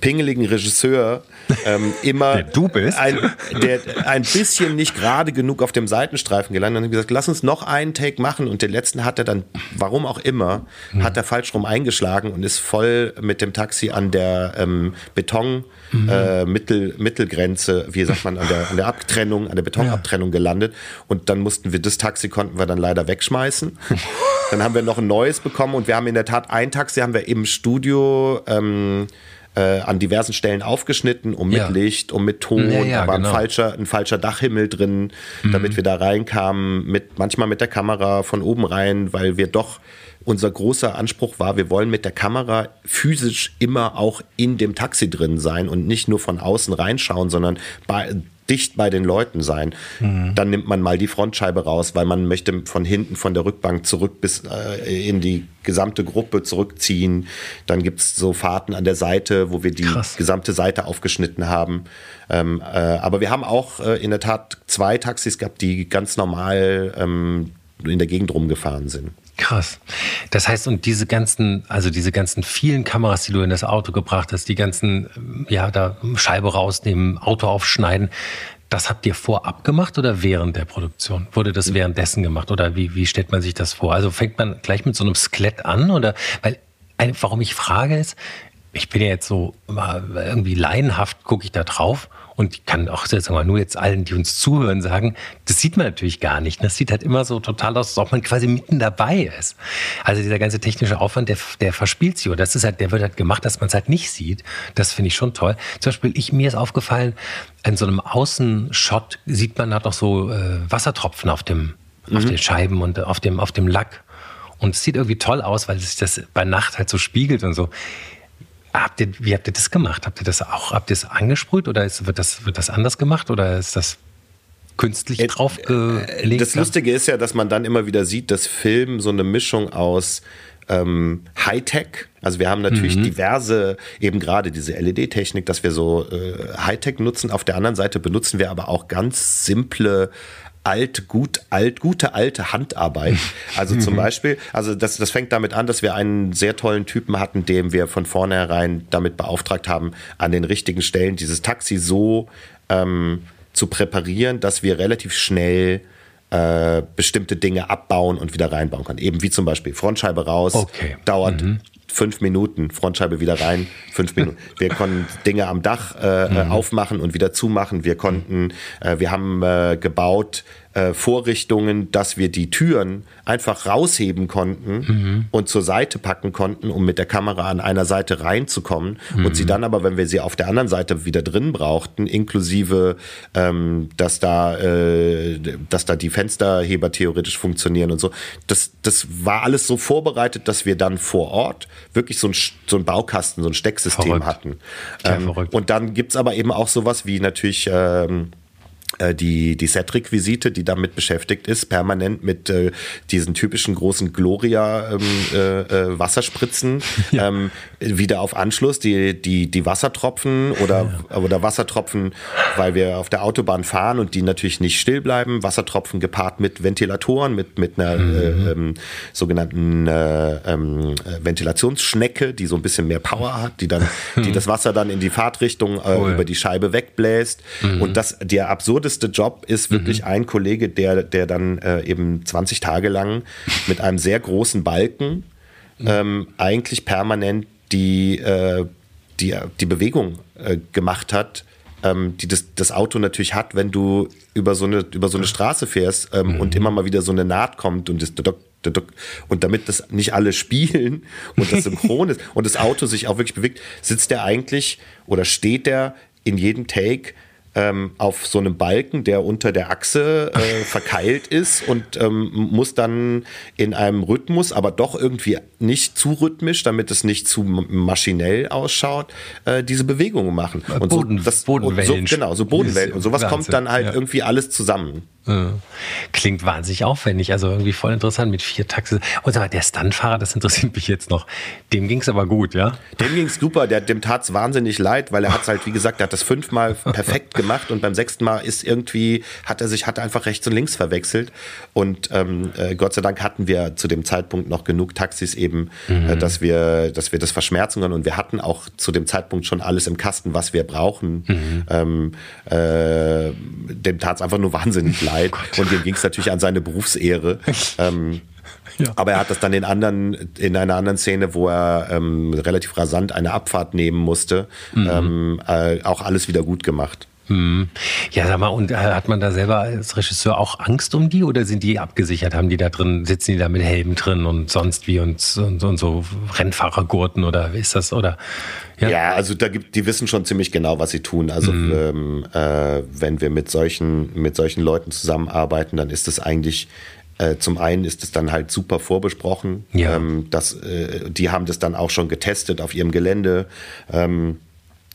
pingeligen Regisseur ähm, immer der du bist. Ein, der ein bisschen nicht gerade genug auf dem Seitenstreifen gelandet und hat gesagt, lass uns noch einen Take machen und den letzten hat er dann, warum auch immer, mhm. hat er falsch rum eingeschlagen und ist voll mit dem Taxi an der ähm, Beton mhm. äh, Mittel, Mittelgrenze, wie sagt man, an der, an der Abtrennung, an der Betonabtrennung gelandet und dann mussten wir das Taxi konnten wir dann leider wegschmeißen. dann haben wir noch ein neues bekommen und wir haben in der Tat ein Taxi haben wir im Studio ähm, äh, an diversen Stellen aufgeschnitten, um mit ja. Licht, um mit Ton. Ja, ja, da war genau. ein, falscher, ein falscher Dachhimmel drin, mhm. damit wir da reinkamen, mit, manchmal mit der Kamera von oben rein, weil wir doch unser großer Anspruch war, wir wollen mit der Kamera physisch immer auch in dem Taxi drin sein und nicht nur von außen reinschauen, sondern bei, dicht bei den Leuten sein. Mhm. Dann nimmt man mal die Frontscheibe raus, weil man möchte von hinten von der Rückbank zurück bis äh, in die gesamte Gruppe zurückziehen. Dann gibt es so Fahrten an der Seite, wo wir die Krass. gesamte Seite aufgeschnitten haben. Ähm, äh, aber wir haben auch äh, in der Tat zwei Taxis gehabt, die ganz normal ähm, in der Gegend rumgefahren sind. Krass. Das heißt, und diese ganzen, also diese ganzen vielen Kameras, die du in das Auto gebracht hast, die ganzen, ja, da Scheibe rausnehmen, Auto aufschneiden, das habt ihr vorab gemacht oder während der Produktion? Wurde das währenddessen gemacht oder wie, wie stellt man sich das vor? Also fängt man gleich mit so einem Skelett an oder, weil, warum ich frage ist, ich bin ja jetzt so irgendwie laienhaft, gucke ich da drauf und ich kann auch jetzt mal nur jetzt allen, die uns zuhören, sagen, das sieht man natürlich gar nicht. Das sieht halt immer so total aus, als ob man quasi mitten dabei ist. Also dieser ganze technische Aufwand, der, der verspielt sich. Oder das ist halt, der wird halt gemacht, dass man es halt nicht sieht. Das finde ich schon toll. Zum Beispiel, ich, mir ist aufgefallen, in so einem Außenshot sieht man halt auch so äh, Wassertropfen auf dem, mhm. auf den Scheiben und auf dem, auf dem Lack. Und es sieht irgendwie toll aus, weil sich das bei Nacht halt so spiegelt und so. Habt ihr, wie habt ihr das gemacht? Habt ihr das auch, habt ihr es angesprüht oder ist, wird, das, wird das anders gemacht oder ist das künstlich äh, draufgelegt? Das Lustige ist ja, dass man dann immer wieder sieht, dass Film so eine Mischung aus ähm, Hightech, also wir haben natürlich mhm. diverse, eben gerade diese LED-Technik, dass wir so äh, Hightech nutzen. Auf der anderen Seite benutzen wir aber auch ganz simple alt, gut, alt, gute alte Handarbeit. Also zum Beispiel, also das, das fängt damit an, dass wir einen sehr tollen Typen hatten, dem wir von vornherein damit beauftragt haben, an den richtigen Stellen dieses Taxi so ähm, zu präparieren, dass wir relativ schnell äh, bestimmte Dinge abbauen und wieder reinbauen können. Eben wie zum Beispiel Frontscheibe raus, okay. dauert mhm fünf Minuten, Frontscheibe wieder rein, fünf Minuten. Wir konnten Dinge am Dach äh, mhm. aufmachen und wieder zumachen. Wir konnten, äh, wir haben äh, gebaut äh, Vorrichtungen, dass wir die Türen einfach rausheben konnten mhm. und zur Seite packen konnten, um mit der Kamera an einer Seite reinzukommen mhm. und sie dann aber, wenn wir sie auf der anderen Seite wieder drin brauchten, inklusive, ähm, dass da, äh, dass da die Fensterheber theoretisch funktionieren und so, das, das war alles so vorbereitet, dass wir dann vor Ort wirklich so ein, so ein Baukasten, so ein Stecksystem verrückt. hatten. Ähm, und dann gibt's aber eben auch sowas wie natürlich ähm, äh, die, die Set-Requisite, die damit beschäftigt ist, permanent mit äh, diesen typischen großen Gloria-Wasserspritzen, ähm, äh, äh ja. ähm, wieder auf Anschluss, die, die, die Wassertropfen oder, oder Wassertropfen, weil wir auf der Autobahn fahren und die natürlich nicht still bleiben, Wassertropfen gepaart mit Ventilatoren, mit, mit einer mhm. äh, ähm, sogenannten äh, ähm, Ventilationsschnecke, die so ein bisschen mehr Power hat, die dann, die das Wasser dann in die Fahrtrichtung äh, cool. über die Scheibe wegbläst. Mhm. Und das der absurde absurdeste Job ist wirklich mhm. ein Kollege, der, der dann äh, eben 20 Tage lang mit einem sehr großen Balken mhm. ähm, eigentlich permanent die, äh, die, die Bewegung äh, gemacht hat, ähm, die das, das Auto natürlich hat, wenn du über so eine, über so eine Straße fährst ähm, mhm. und immer mal wieder so eine Naht kommt und das und damit das nicht alle spielen und das synchron ist und das Auto sich auch wirklich bewegt, sitzt der eigentlich oder steht der in jedem Take ähm, auf so einem Balken, der unter der Achse äh, verkeilt ist und ähm, muss dann in einem Rhythmus, aber doch irgendwie nicht zu rhythmisch, damit es nicht zu maschinell ausschaut, äh, diese Bewegungen machen. Und Boden, so, das, Bodenwellen. So, genau, so Bodenwellen. Und sowas kommt dann halt ja. irgendwie alles zusammen. Klingt wahnsinnig aufwendig, also irgendwie voll interessant mit vier Taxis. Und sag mal, der Stuntfahrer, das interessiert mich jetzt noch. Dem ging es aber gut, ja? Dem ging es super, der, dem tat es wahnsinnig leid, weil er hat halt, wie gesagt, er hat das fünfmal perfekt gemacht und beim sechsten Mal ist irgendwie, hat er sich, hat er einfach rechts und links verwechselt. Und ähm, äh, Gott sei Dank hatten wir zu dem Zeitpunkt noch genug Taxis eben, äh, mhm. äh, dass wir, dass wir das verschmerzen können. Und wir hatten auch zu dem Zeitpunkt schon alles im Kasten, was wir brauchen. Mhm. Ähm, äh, dem tat es einfach nur wahnsinnig leid leid. Oh und dem ging es natürlich an seine Berufsehre. ähm, ja. Aber er hat das dann in anderen, in einer anderen Szene, wo er ähm, relativ rasant eine Abfahrt nehmen musste, mhm. ähm, äh, auch alles wieder gut gemacht. Mhm. Ja, sag mal, und äh, hat man da selber als Regisseur auch Angst um die oder sind die abgesichert? Haben die da drin, sitzen die da mit Helmen drin und sonst wie und, und, und so Rennfahrergurten oder wie ist das? Oder ja, ja also da gibt, die wissen schon ziemlich genau, was sie tun. Also mhm. ähm, äh, wenn wir mit solchen, mit solchen Leuten zusammenarbeiten, dann ist es eigentlich äh, zum einen ist es dann halt super vorbesprochen. Ja. Ähm, das, äh, die haben das dann auch schon getestet auf ihrem Gelände. Ähm,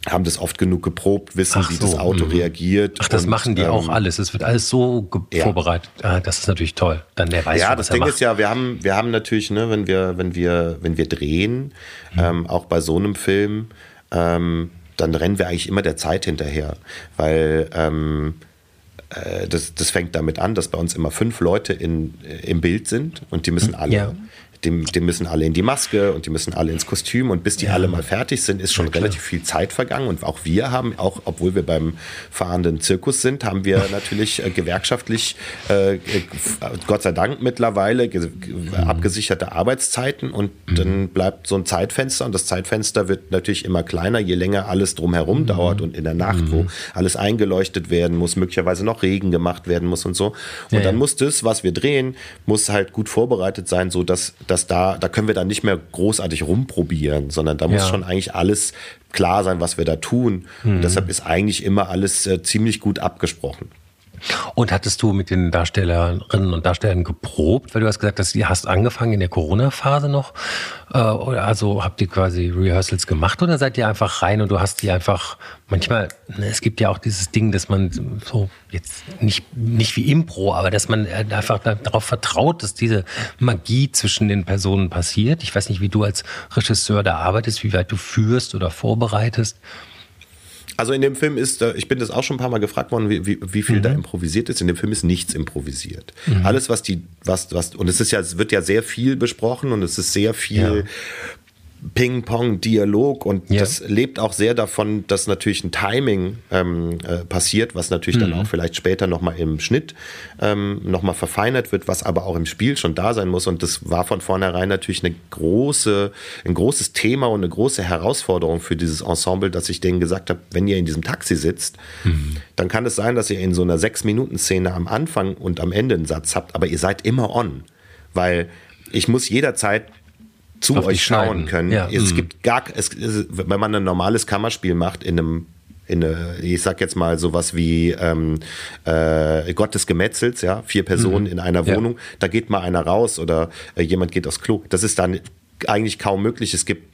haben das oft genug geprobt, wissen, Ach wie das Auto mh. reagiert. Ach, das und, machen die ähm, auch alles. Es wird alles so ja. vorbereitet. Ah, das ist natürlich toll. Dann der weiß Ja, schon, das Ding ist ja, wir haben, wir haben natürlich, ne, wenn wir, wenn wir, wenn wir drehen, mhm. ähm, auch bei so einem Film, ähm, dann rennen wir eigentlich immer der Zeit hinterher, weil ähm, äh, das, das fängt damit an, dass bei uns immer fünf Leute in, äh, im Bild sind und die müssen alle ja die, die, müssen alle in die Maske und die müssen alle ins Kostüm und bis die ja. alle mal fertig sind, ist schon ja, relativ viel Zeit vergangen und auch wir haben, auch obwohl wir beim fahrenden Zirkus sind, haben wir natürlich äh, gewerkschaftlich, äh, Gott sei Dank mittlerweile mhm. abgesicherte Arbeitszeiten und mhm. dann bleibt so ein Zeitfenster und das Zeitfenster wird natürlich immer kleiner, je länger alles drumherum mhm. dauert und in der Nacht, wo mhm. alles eingeleuchtet werden muss, möglicherweise noch Regen gemacht werden muss und so. Und ja, dann muss das, was wir drehen, muss halt gut vorbereitet sein, so dass dass da, da können wir dann nicht mehr großartig rumprobieren, sondern da muss ja. schon eigentlich alles klar sein, was wir da tun. Mhm. Und deshalb ist eigentlich immer alles äh, ziemlich gut abgesprochen. Und hattest du mit den Darstellerinnen und Darstellern geprobt? Weil du hast gesagt, dass du hast angefangen in der Corona-Phase noch. Äh, also habt ihr quasi Rehearsals gemacht oder seid ihr einfach rein und du hast die einfach manchmal, ne, es gibt ja auch dieses Ding, dass man so jetzt nicht, nicht wie Impro, aber dass man einfach darauf vertraut, dass diese Magie zwischen den Personen passiert. Ich weiß nicht, wie du als Regisseur da arbeitest, wie weit du führst oder vorbereitest. Also in dem Film ist, ich bin das auch schon ein paar Mal gefragt worden, wie, wie, wie viel mhm. da improvisiert ist. In dem Film ist nichts improvisiert. Mhm. Alles, was die, was, was, und es ist ja, es wird ja sehr viel besprochen und es ist sehr viel Ping-Pong-Dialog und ja. das lebt auch sehr davon, dass natürlich ein Timing ähm, äh, passiert, was natürlich mhm. dann auch vielleicht später nochmal im Schnitt ähm, nochmal verfeinert wird, was aber auch im Spiel schon da sein muss und das war von vornherein natürlich eine große, ein großes Thema und eine große Herausforderung für dieses Ensemble, dass ich denen gesagt habe, wenn ihr in diesem Taxi sitzt, mhm. dann kann es sein, dass ihr in so einer Sechs-Minuten-Szene am Anfang und am Ende einen Satz habt, aber ihr seid immer on, weil ich muss jederzeit zu euch schauen können. Ja. Es mhm. gibt gar, es, wenn man ein normales Kammerspiel macht in einem in eine, ich sag jetzt mal sowas wie ähm, äh, Gott des Gemetzels, ja, vier Personen mhm. in einer Wohnung, ja. da geht mal einer raus oder äh, jemand geht aufs Klo. Das ist dann eigentlich kaum möglich. Es gibt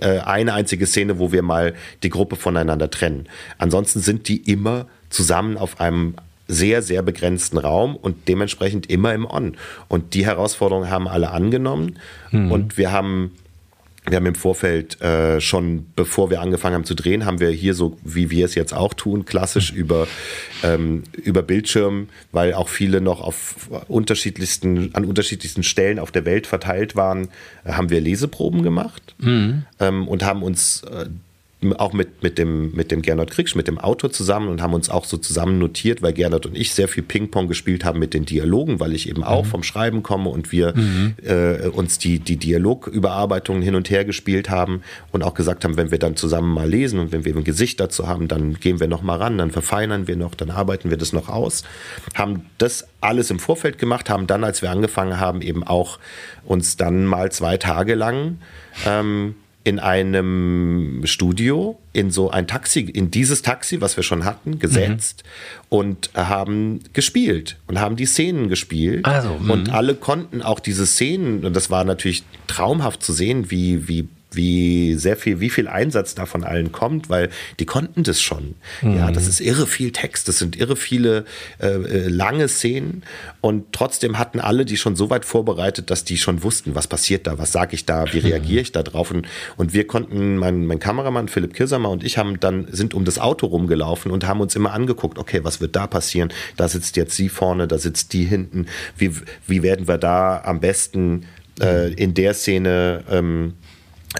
äh, eine einzige Szene, wo wir mal die Gruppe voneinander trennen. Ansonsten sind die immer zusammen auf einem sehr, sehr begrenzten Raum und dementsprechend immer im On. Und die Herausforderungen haben alle angenommen mhm. und wir haben wir haben im Vorfeld äh, schon, bevor wir angefangen haben zu drehen, haben wir hier so, wie wir es jetzt auch tun, klassisch mhm. über, ähm, über Bildschirm, weil auch viele noch auf unterschiedlichsten, an unterschiedlichsten Stellen auf der Welt verteilt waren, äh, haben wir Leseproben gemacht mhm. ähm, und haben uns äh, auch mit, mit, dem, mit dem Gernot Kriegsch, mit dem Autor zusammen und haben uns auch so zusammen notiert, weil Gernot und ich sehr viel Ping-Pong gespielt haben mit den Dialogen, weil ich eben auch mhm. vom Schreiben komme und wir mhm. äh, uns die, die Dialogüberarbeitungen hin und her gespielt haben und auch gesagt haben, wenn wir dann zusammen mal lesen und wenn wir ein Gesicht dazu haben, dann gehen wir noch mal ran, dann verfeinern wir noch, dann arbeiten wir das noch aus. Haben das alles im Vorfeld gemacht, haben dann, als wir angefangen haben, eben auch uns dann mal zwei Tage lang ähm, in einem Studio in so ein Taxi, in dieses Taxi, was wir schon hatten, gesetzt mhm. und haben gespielt und haben die Szenen gespielt. Also, und mhm. alle konnten auch diese Szenen, und das war natürlich traumhaft zu sehen, wie, wie wie sehr viel, wie viel Einsatz da von allen kommt, weil die konnten das schon. Mhm. Ja, das ist irre viel Text, das sind irre viele äh, äh, lange Szenen und trotzdem hatten alle die schon so weit vorbereitet, dass die schon wussten, was passiert da, was sage ich da, wie mhm. reagiere ich da drauf und, und wir konnten, mein, mein Kameramann Philipp Kirsamer und ich haben dann, sind um das Auto rumgelaufen und haben uns immer angeguckt, okay, was wird da passieren? Da sitzt jetzt sie vorne, da sitzt die hinten, wie, wie werden wir da am besten äh, in der Szene ähm,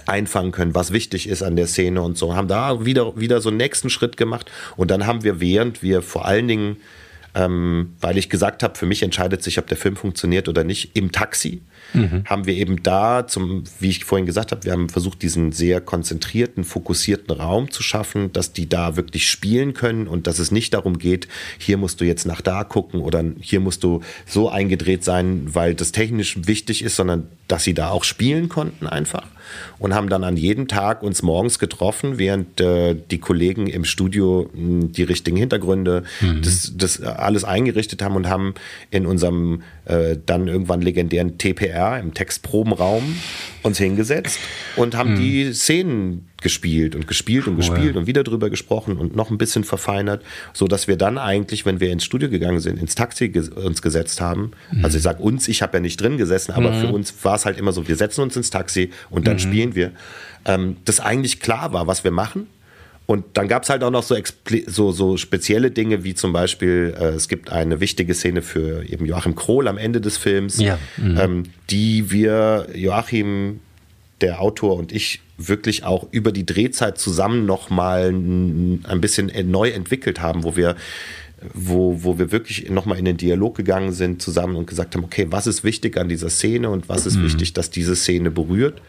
einfangen können, was wichtig ist an der Szene und so. Haben da wieder, wieder so einen nächsten Schritt gemacht. Und dann haben wir, während wir vor allen Dingen, ähm, weil ich gesagt habe, für mich entscheidet sich, ob der Film funktioniert oder nicht, im Taxi mhm. haben wir eben da, zum, wie ich vorhin gesagt habe, wir haben versucht, diesen sehr konzentrierten, fokussierten Raum zu schaffen, dass die da wirklich spielen können und dass es nicht darum geht, hier musst du jetzt nach da gucken oder hier musst du so eingedreht sein, weil das technisch wichtig ist, sondern dass sie da auch spielen konnten einfach und haben dann an jedem Tag uns morgens getroffen, während äh, die Kollegen im Studio mh, hm, die richtigen Hintergründe, mhm. das, das alles eingerichtet haben und haben in unserem äh, dann irgendwann legendären TPR im Textprobenraum uns hingesetzt und haben mhm. die Szenen gespielt und gespielt und gespielt und wieder drüber gesprochen und noch ein bisschen verfeinert, so dass wir dann eigentlich, wenn wir ins Studio gegangen sind, ins Taxi ges uns gesetzt haben. Mhm. Also ich sage uns, ich habe ja nicht drin gesessen, aber mhm. für uns war es halt immer so, wir setzen uns ins Taxi und dann mhm. spielen wir. Ähm, das eigentlich klar war, was wir machen. Und dann gab es halt auch noch so, so, so spezielle Dinge, wie zum Beispiel, äh, es gibt eine wichtige Szene für eben Joachim Krohl am Ende des Films, ja. mhm. ähm, die wir Joachim, der Autor und ich wirklich auch über die Drehzeit zusammen nochmal ein bisschen neu entwickelt haben, wo wir wo, wo wir wirklich nochmal in den Dialog gegangen sind zusammen und gesagt haben, okay, was ist wichtig an dieser Szene und was ist mhm. wichtig, dass diese Szene berührt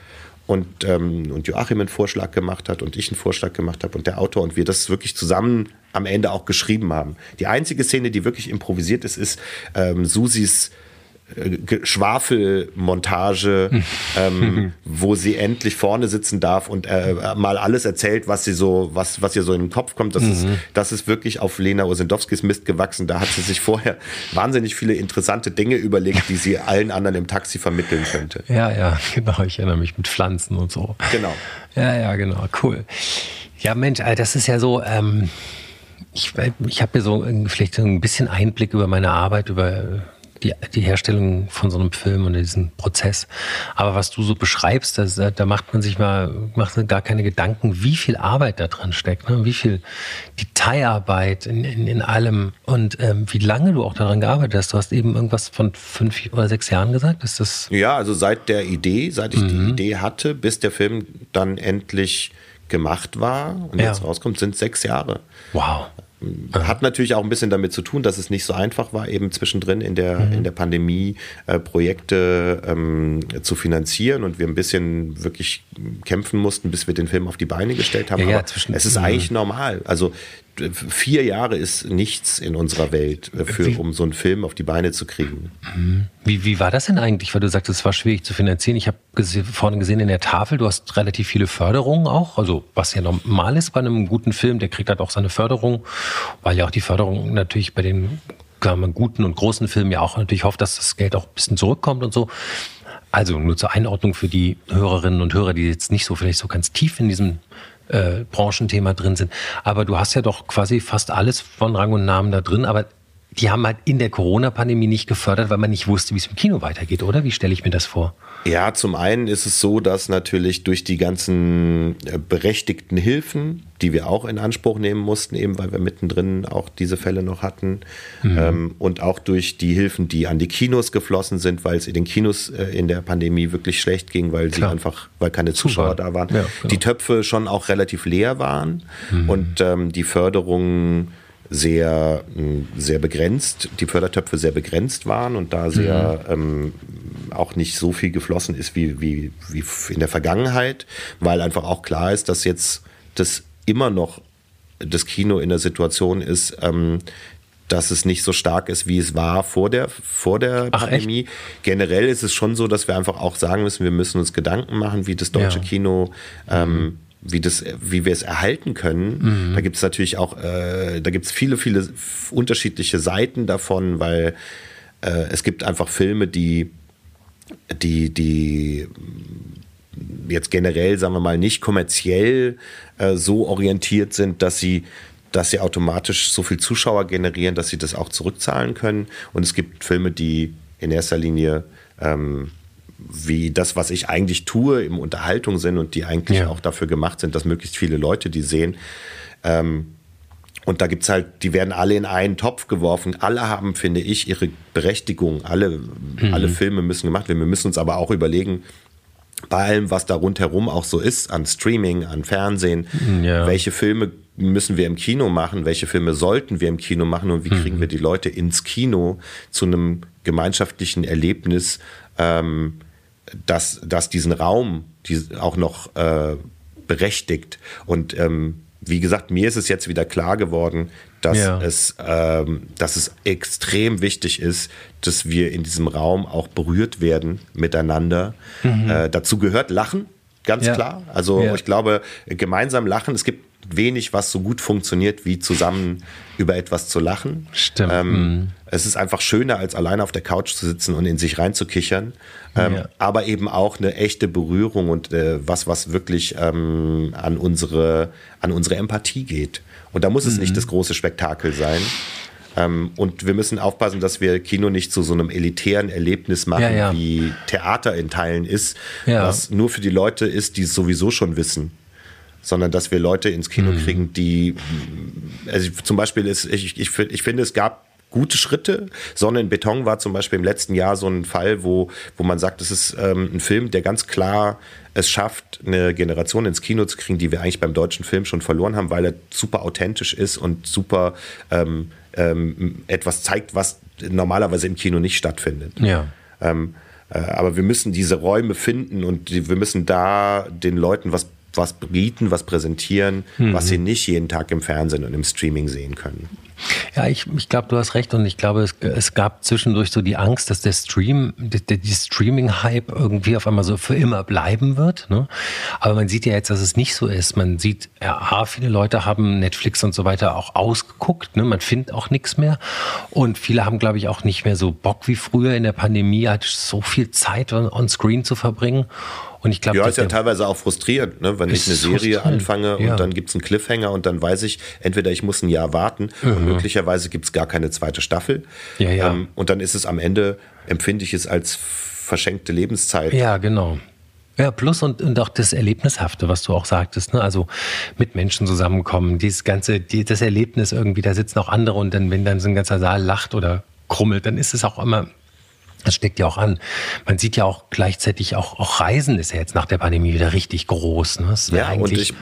und, ähm, und Joachim einen Vorschlag gemacht hat und ich einen Vorschlag gemacht habe und der Autor und wir das wirklich zusammen am Ende auch geschrieben haben. Die einzige Szene, die wirklich improvisiert ist, ist ähm, Susis Schwafelmontage, ähm, wo sie endlich vorne sitzen darf und äh, mal alles erzählt, was sie so, was, was ihr so in den Kopf kommt. Das, mhm. ist, das ist wirklich auf Lena Osendowskis Mist gewachsen. Da hat sie sich vorher wahnsinnig viele interessante Dinge überlegt, die sie allen anderen im Taxi vermitteln könnte. Ja, ja, genau. Ich erinnere mich mit Pflanzen und so. Genau. Ja, ja, genau. Cool. Ja, Mensch, das ist ja so. Ähm ich, ich habe mir so vielleicht so ein bisschen Einblick über meine Arbeit, über die, die Herstellung von so einem Film und diesen Prozess. Aber was du so beschreibst, das, da macht man sich mal macht gar keine Gedanken, wie viel Arbeit da drin steckt, ne? wie viel Detailarbeit in, in, in allem und ähm, wie lange du auch daran gearbeitet hast. Du hast eben irgendwas von fünf oder sechs Jahren gesagt. Ist das? Ja, also seit der Idee, seit ich mhm. die Idee hatte, bis der Film dann endlich gemacht war und ja. jetzt rauskommt, sind sechs Jahre. Wow. Hat natürlich auch ein bisschen damit zu tun, dass es nicht so einfach war, eben zwischendrin in der, mhm. in der Pandemie äh, Projekte ähm, zu finanzieren und wir ein bisschen wirklich kämpfen mussten, bis wir den Film auf die Beine gestellt haben. Ja, ja, es ist eigentlich normal. Also vier Jahre ist nichts in unserer Welt, äh, für, wie, um so einen Film auf die Beine zu kriegen. Mhm. Wie, wie war das denn eigentlich? Weil du sagst, es war schwierig zu finanzieren. Ich habe vorne gesehen in der Tafel, du hast relativ viele Förderungen auch. Also was ja normal ist bei einem guten Film, der kriegt halt auch seine Förderung, weil ja auch die Förderung natürlich bei den man, guten und großen Filmen ja auch natürlich hofft, dass das Geld auch ein bisschen zurückkommt und so. Also nur zur Einordnung für die Hörerinnen und Hörer, die jetzt nicht so vielleicht so ganz tief in diesem äh, Branchenthema drin sind. Aber du hast ja doch quasi fast alles von Rang und Namen da drin, aber die haben halt in der Corona-Pandemie nicht gefördert, weil man nicht wusste, wie es im Kino weitergeht, oder? Wie stelle ich mir das vor? Ja, zum einen ist es so, dass natürlich durch die ganzen äh, berechtigten Hilfen, die wir auch in Anspruch nehmen mussten, eben weil wir mittendrin auch diese Fälle noch hatten, mhm. ähm, und auch durch die Hilfen, die an die Kinos geflossen sind, weil es in den Kinos äh, in der Pandemie wirklich schlecht ging, weil Klar. sie einfach, weil keine Zuschauer da waren, ja, genau. die Töpfe schon auch relativ leer waren mhm. und ähm, die Förderung sehr, sehr begrenzt, die Fördertöpfe sehr begrenzt waren und da sehr mhm. ähm, auch nicht so viel geflossen ist wie, wie, wie in der Vergangenheit, weil einfach auch klar ist, dass jetzt das immer noch das Kino in der Situation ist, ähm, dass es nicht so stark ist, wie es war vor der, vor der Ach, Pandemie. Echt? Generell ist es schon so, dass wir einfach auch sagen müssen, wir müssen uns Gedanken machen, wie das deutsche ja. Kino ähm, wie, das, wie wir es erhalten können. Mhm. Da gibt es natürlich auch, äh, da gibt es viele, viele unterschiedliche Seiten davon, weil äh, es gibt einfach Filme, die, die, die jetzt generell, sagen wir mal, nicht kommerziell äh, so orientiert sind, dass sie dass sie automatisch so viel Zuschauer generieren, dass sie das auch zurückzahlen können. Und es gibt Filme, die in erster Linie ähm, wie das, was ich eigentlich tue, im Unterhaltung sind und die eigentlich ja. auch dafür gemacht sind, dass möglichst viele Leute die sehen. Ähm, und da gibt es halt, die werden alle in einen Topf geworfen. Alle haben, finde ich, ihre Berechtigung. Alle, mhm. alle Filme müssen gemacht werden. Wir müssen uns aber auch überlegen, bei allem, was da rundherum auch so ist, an Streaming, an Fernsehen, ja. welche Filme müssen wir im Kino machen, welche Filme sollten wir im Kino machen und wie kriegen mhm. wir die Leute ins Kino zu einem gemeinschaftlichen Erlebnis, ähm, dass, dass diesen Raum auch noch äh, berechtigt. Und ähm, wie gesagt, mir ist es jetzt wieder klar geworden, dass, ja. es, ähm, dass es extrem wichtig ist, dass wir in diesem Raum auch berührt werden miteinander. Mhm. Äh, dazu gehört Lachen, ganz ja. klar. Also ja. ich glaube, gemeinsam lachen, es gibt wenig, was so gut funktioniert, wie zusammen über etwas zu lachen. Stimmt. Ähm, mhm. Es ist einfach schöner, als alleine auf der Couch zu sitzen und in sich reinzukichern. Ähm, ja. Aber eben auch eine echte Berührung und äh, was, was wirklich ähm, an, unsere, an unsere Empathie geht. Und da muss es nicht mhm. das große Spektakel sein. Ähm, und wir müssen aufpassen, dass wir Kino nicht zu so einem elitären Erlebnis machen, ja, ja. wie Theater in Teilen ist, was nur für die Leute ist, die es sowieso schon wissen sondern dass wir Leute ins Kino mhm. kriegen, die, also zum Beispiel ist, ich, ich, ich finde, es gab gute Schritte. Sonne in Beton war zum Beispiel im letzten Jahr so ein Fall, wo, wo man sagt, es ist ähm, ein Film, der ganz klar es schafft, eine Generation ins Kino zu kriegen, die wir eigentlich beim deutschen Film schon verloren haben, weil er super authentisch ist und super ähm, ähm, etwas zeigt, was normalerweise im Kino nicht stattfindet. Ja. Ähm, äh, aber wir müssen diese Räume finden und die, wir müssen da den Leuten was was bieten, was präsentieren, mhm. was sie nicht jeden Tag im Fernsehen und im Streaming sehen können. Ja, ich, ich glaube, du hast recht und ich glaube, es, es gab zwischendurch so die Angst, dass der Stream, der, die Streaming-Hype irgendwie auf einmal so für immer bleiben wird. Ne? Aber man sieht ja jetzt, dass es nicht so ist. Man sieht, ja, viele Leute haben Netflix und so weiter auch ausgeguckt. Ne? Man findet auch nichts mehr. Und viele haben, glaube ich, auch nicht mehr so Bock wie früher in der Pandemie, halt so viel Zeit on, on Screen zu verbringen. Und ich glaube, ja, ist ja teilweise auch frustrierend, ne? wenn ich eine Serie anfange ja. und dann gibt es einen Cliffhanger und dann weiß ich, entweder ich muss ein Jahr warten mhm. und möglicherweise gibt es gar keine zweite Staffel. Ja, ja. Ähm, und dann ist es am Ende, empfinde ich es als verschenkte Lebenszeit. Ja, genau. Ja, plus und, und auch das Erlebnishafte, was du auch sagtest, ne? Also mit Menschen zusammenkommen, dieses ganze, die, das Erlebnis irgendwie, da sitzen auch andere und dann, wenn dann so ein ganzer Saal lacht oder krummelt, dann ist es auch immer, das steckt ja auch an. Man sieht ja auch gleichzeitig auch, auch Reisen ist ja jetzt nach der Pandemie wieder richtig groß. Ne? ja, und ich,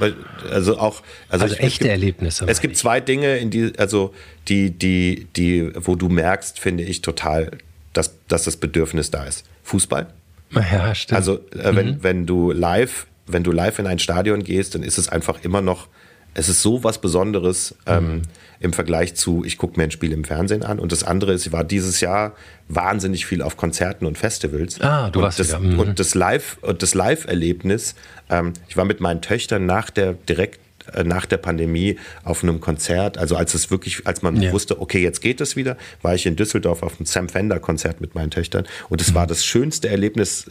also auch, also, also ich, echte es gibt, Erlebnisse. Es gibt zwei Dinge, in die, also die, die, die, wo du merkst, finde ich total, dass, dass das Bedürfnis da ist. Fußball ja, stimmt. Also äh, wenn, mhm. wenn du live, wenn du live in ein Stadion gehst, dann ist es einfach immer noch, es ist so was Besonderes ähm, mhm. im Vergleich zu, ich gucke mir ein Spiel im Fernsehen an. Und das andere ist, ich war dieses Jahr wahnsinnig viel auf Konzerten und Festivals. Ah, du und warst das. Mhm. Und das Live, und das Live-Erlebnis, ähm, ich war mit meinen Töchtern nach der direkt nach der Pandemie auf einem Konzert, also als es wirklich, als man ja. wusste, okay, jetzt geht es wieder, war ich in Düsseldorf auf einem Sam Fender Konzert mit meinen Töchtern und es mhm. war das schönste Erlebnis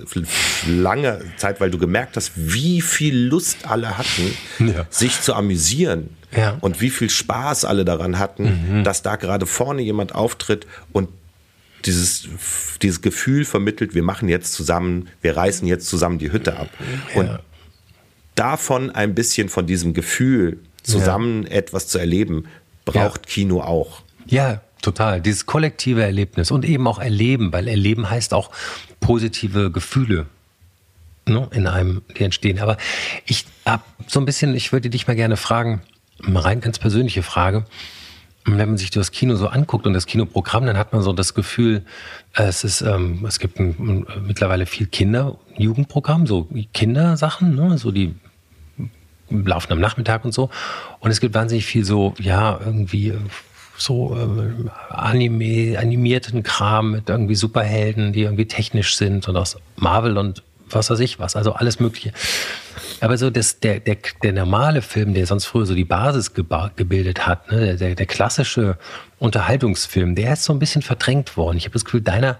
lange Zeit, weil du gemerkt hast, wie viel Lust alle hatten, ja. sich zu amüsieren. Ja. Und wie viel Spaß alle daran hatten, mhm. dass da gerade vorne jemand auftritt und dieses, dieses Gefühl vermittelt, wir machen jetzt zusammen, wir reißen jetzt zusammen die Hütte ab. Und davon ein bisschen von diesem Gefühl, zusammen ja. etwas zu erleben, braucht ja. Kino auch. Ja, total. Dieses kollektive Erlebnis und eben auch Erleben, weil Erleben heißt auch positive Gefühle ne, in einem, die entstehen. Aber ich habe so ein bisschen, ich würde dich mal gerne fragen, eine rein ganz persönliche Frage. Wenn man sich das Kino so anguckt und das Kinoprogramm, dann hat man so das Gefühl, es ist, ähm, es gibt ein, mittlerweile viel Kinder, Jugendprogramm, so Kindersachen, ne, so die laufen am Nachmittag und so. Und es gibt wahnsinnig viel so, ja, irgendwie so äh, Anime, animierten Kram mit irgendwie Superhelden, die irgendwie technisch sind und aus Marvel und was weiß ich was, also alles Mögliche. Aber so das, der, der, der normale Film, der sonst früher so die Basis gebildet hat, ne, der, der klassische Unterhaltungsfilm, der ist so ein bisschen verdrängt worden. Ich habe das Gefühl, deiner,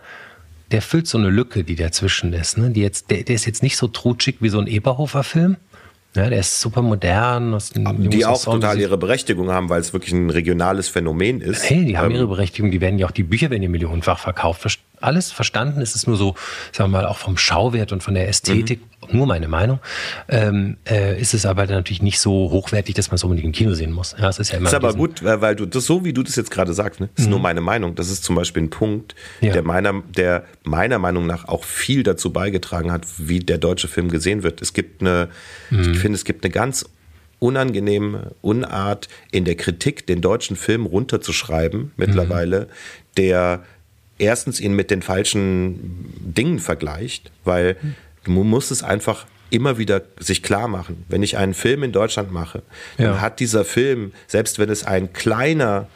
der füllt so eine Lücke, die dazwischen ist. Ne? Die jetzt, der, der ist jetzt nicht so trutschig wie so ein Eberhofer-Film, ja, der ist super modern. Die auch total ihre Berechtigung haben, weil es wirklich ein regionales Phänomen ist. Hey, die haben ähm, ihre Berechtigung. Die werden ja auch, die Bücher werden ja millionenfach verkauft alles verstanden. Es ist nur so, sagen wir mal, auch vom Schauwert und von der Ästhetik, mhm. Nur meine Meinung, ähm, äh, ist es aber natürlich nicht so hochwertig, dass man es unbedingt im Kino sehen muss. Ja, es ist ja immer. Ist aber gut, weil du das so wie du das jetzt gerade sagst, ne, ist mhm. nur meine Meinung. Das ist zum Beispiel ein Punkt, ja. der meiner, der meiner Meinung nach auch viel dazu beigetragen hat, wie der deutsche Film gesehen wird. Es gibt eine, mhm. ich finde, es gibt eine ganz unangenehme Unart in der Kritik, den deutschen Film runterzuschreiben mittlerweile, mhm. der erstens ihn mit den falschen Dingen vergleicht, weil man muss es einfach immer wieder sich klar machen. Wenn ich einen Film in Deutschland mache, dann ja. hat dieser Film, selbst wenn es ein kleiner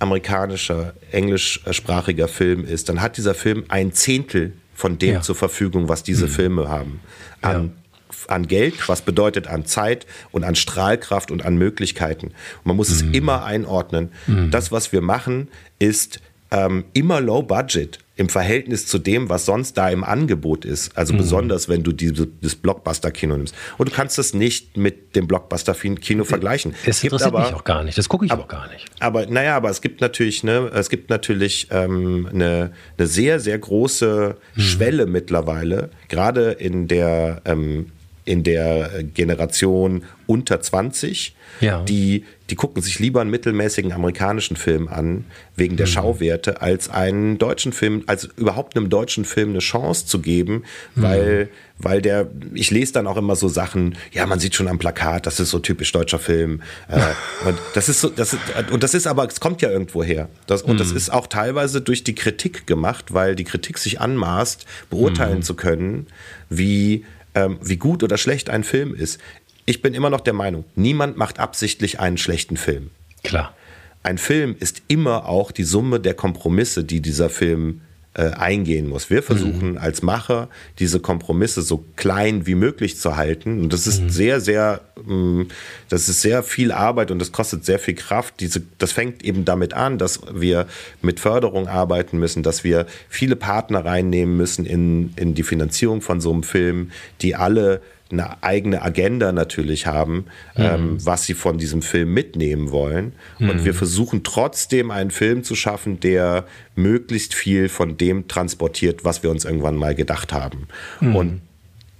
amerikanischer, englischsprachiger Film ist, dann hat dieser Film ein Zehntel von dem ja. zur Verfügung, was diese mhm. Filme haben. An, ja. an Geld, was bedeutet an Zeit und an Strahlkraft und an Möglichkeiten. Und man muss mhm. es immer einordnen. Mhm. Das, was wir machen, ist ähm, immer low budget im Verhältnis zu dem, was sonst da im Angebot ist. Also mhm. besonders, wenn du diese, das Blockbuster-Kino nimmst. Und du kannst das nicht mit dem Blockbuster-Kino vergleichen. Das interessiert aber, mich auch gar nicht. Das gucke ich aber, auch gar nicht. Aber naja, aber es gibt natürlich, ne, es gibt natürlich ähm, eine, eine sehr, sehr große mhm. Schwelle mittlerweile, gerade in der ähm, in der Generation unter 20, ja. die, die gucken sich lieber einen mittelmäßigen amerikanischen Film an, wegen der mhm. Schauwerte, als einen deutschen Film, als überhaupt einem deutschen Film eine Chance zu geben, weil, mhm. weil der, ich lese dann auch immer so Sachen, ja, man sieht schon am Plakat, das ist so typisch deutscher Film. Äh, und das ist so, das ist, und das ist aber, es kommt ja irgendwo her. Das, und mhm. das ist auch teilweise durch die Kritik gemacht, weil die Kritik sich anmaßt, beurteilen mhm. zu können, wie ähm, wie gut oder schlecht ein Film ist. Ich bin immer noch der Meinung, niemand macht absichtlich einen schlechten Film. Klar. Ein Film ist immer auch die Summe der Kompromisse, die dieser Film äh, eingehen muss. Wir versuchen mhm. als Macher diese Kompromisse so klein wie möglich zu halten. Und das ist mhm. sehr, sehr, mh, mm, das ist sehr viel Arbeit und das kostet sehr viel Kraft. Diese, das fängt eben damit an, dass wir mit Förderung arbeiten müssen, dass wir viele Partner reinnehmen müssen in, in die Finanzierung von so einem Film, die alle eine eigene Agenda natürlich haben, mhm. ähm, was sie von diesem Film mitnehmen wollen. Mhm. Und wir versuchen trotzdem einen Film zu schaffen, der möglichst viel von dem transportiert, was wir uns irgendwann mal gedacht haben. Mhm. Und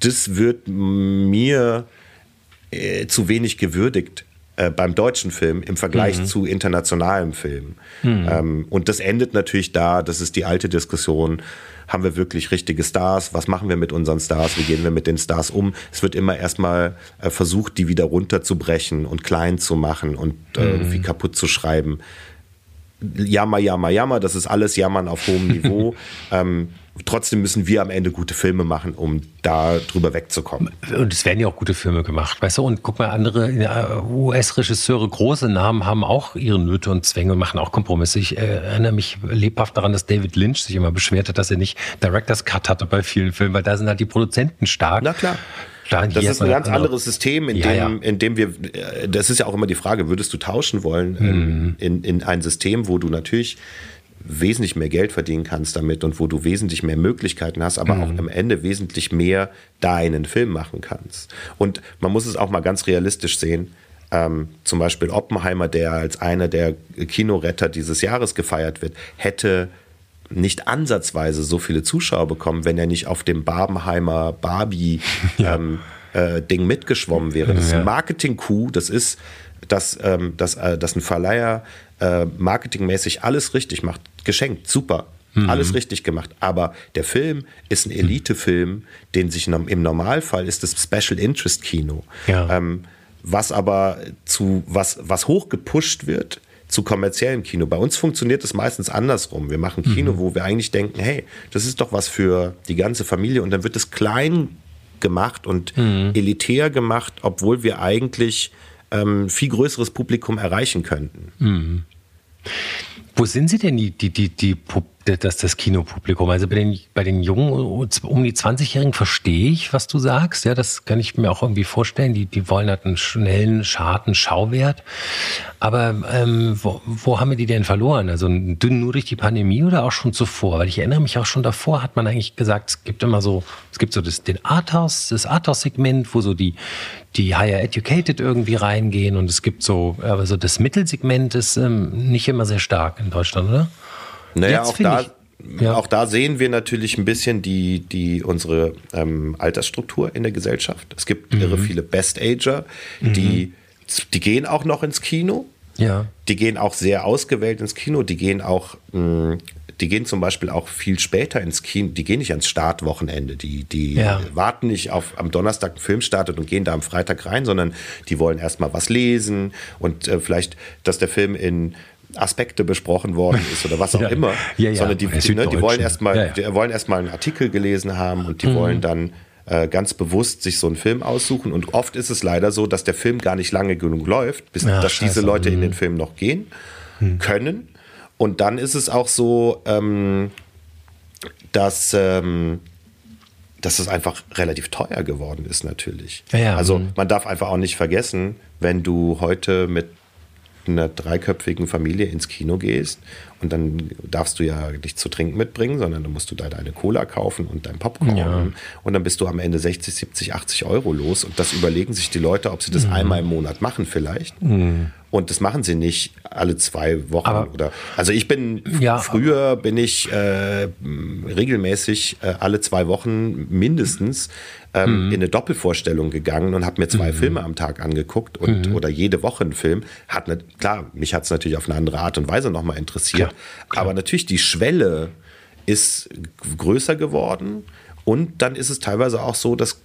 das wird mir äh, zu wenig gewürdigt äh, beim deutschen Film im Vergleich mhm. zu internationalem Film. Mhm. Ähm, und das endet natürlich da, das ist die alte Diskussion, haben wir wirklich richtige Stars? Was machen wir mit unseren Stars? Wie gehen wir mit den Stars um? Es wird immer erstmal äh, versucht, die wieder runterzubrechen und klein zu machen und äh, mhm. irgendwie kaputt zu schreiben. Jammer, jammer, jammer, das ist alles Jammern auf hohem Niveau. ähm, trotzdem müssen wir am Ende gute Filme machen, um da drüber wegzukommen. Und es werden ja auch gute Filme gemacht, weißt du? Und guck mal, andere äh, US-Regisseure, große Namen, haben auch ihre Nöte und Zwänge und machen auch Kompromisse. Ich äh, erinnere mich lebhaft daran, dass David Lynch sich immer beschwert hat, dass er nicht Director's Cut hatte bei vielen Filmen, weil da sind halt die Produzenten stark. Na klar. Klar, das ist ein ganz anderes System, in, ja, dem, ja. in dem wir, äh, das ist ja auch immer die Frage, würdest du tauschen wollen mhm. in, in ein System, wo du natürlich wesentlich mehr Geld verdienen kannst damit und wo du wesentlich mehr Möglichkeiten hast, aber mhm. auch am Ende wesentlich mehr deinen Film machen kannst. Und man muss es auch mal ganz realistisch sehen. Ähm, zum Beispiel Oppenheimer, der als einer der Kinoretter dieses Jahres gefeiert wird, hätte nicht ansatzweise so viele Zuschauer bekommen, wenn er nicht auf dem Barbenheimer Barbie ja. ähm, äh, Ding mitgeschwommen wäre. Das ist ein Marketing-Coup, das ist, dass, ähm, dass, äh, dass ein Verleiher äh, marketingmäßig alles richtig macht. Geschenkt, super. Mhm. Alles richtig gemacht. Aber der Film ist ein Elite-Film, den sich im Normalfall ist das Special Interest Kino. Ja. Ähm, was aber zu, was, was hoch gepusht wird zu kommerziellem Kino. Bei uns funktioniert es meistens andersrum. Wir machen Kino, mhm. wo wir eigentlich denken, hey, das ist doch was für die ganze Familie und dann wird es klein gemacht und mhm. elitär gemacht, obwohl wir eigentlich ähm, viel größeres Publikum erreichen könnten. Mhm. Wo sind Sie denn die, die, die, die das, das Kinopublikum? Also bei den, bei den jungen, um die 20-Jährigen verstehe ich, was du sagst. Ja, das kann ich mir auch irgendwie vorstellen. Die, die wollen halt einen schnellen, scharten Schauwert. Aber ähm, wo, wo haben wir die denn verloren? Also dünn nur durch die Pandemie oder auch schon zuvor? Weil ich erinnere mich auch schon davor hat man eigentlich gesagt, es gibt immer so, es gibt so das, den Arthouse, das Arthouse-Segment, wo so die, die Higher Educated irgendwie reingehen und es gibt so, aber so das Mittelsegment ist ähm, nicht immer sehr stark in Deutschland, oder? Naja, Jetzt auch da, ich, ja. auch da sehen wir natürlich ein bisschen die, die, unsere ähm, Altersstruktur in der Gesellschaft. Es gibt mhm. irre viele Best-Ager, die, mhm. die gehen auch noch ins Kino. Ja. Die gehen auch sehr ausgewählt ins Kino. Die gehen auch, mh, die gehen zum Beispiel auch viel später ins Kino. Die gehen nicht ans Startwochenende. Die, die ja. warten nicht auf am Donnerstag ein Film startet und gehen da am Freitag rein, sondern die wollen erstmal was lesen und äh, vielleicht, dass der Film in Aspekte besprochen worden ist oder was auch ja. immer, ja, ja. sondern die, die, ne, die wollen erstmal, die wollen erstmal einen Artikel gelesen haben und die mhm. wollen dann äh, ganz bewusst sich so einen Film aussuchen. Und oft ist es leider so, dass der Film gar nicht lange genug läuft, bis Ach, dass Scheiße. diese Leute mhm. in den Film noch gehen mhm. können. Und dann ist es auch so, ähm, dass ähm, dass es einfach relativ teuer geworden ist natürlich. Ja, ja. Also mhm. man darf einfach auch nicht vergessen, wenn du heute mit einer dreiköpfigen Familie ins Kino gehst und dann darfst du ja nicht zu trinken mitbringen, sondern dann musst du da deine Cola kaufen und dein Popcorn ja. und dann bist du am Ende 60, 70, 80 Euro los und das überlegen sich die Leute, ob sie das mhm. einmal im Monat machen vielleicht. Mhm. Und das machen sie nicht alle zwei Wochen aber, oder. Also ich bin ja, früher bin ich äh, regelmäßig äh, alle zwei Wochen mindestens ähm, mhm. in eine Doppelvorstellung gegangen und habe mir zwei mhm. Filme am Tag angeguckt und mhm. oder jede Woche einen Film. Hat ne, klar, mich hat es natürlich auf eine andere Art und Weise nochmal interessiert. Klar, klar. Aber natürlich die Schwelle ist größer geworden und dann ist es teilweise auch so, dass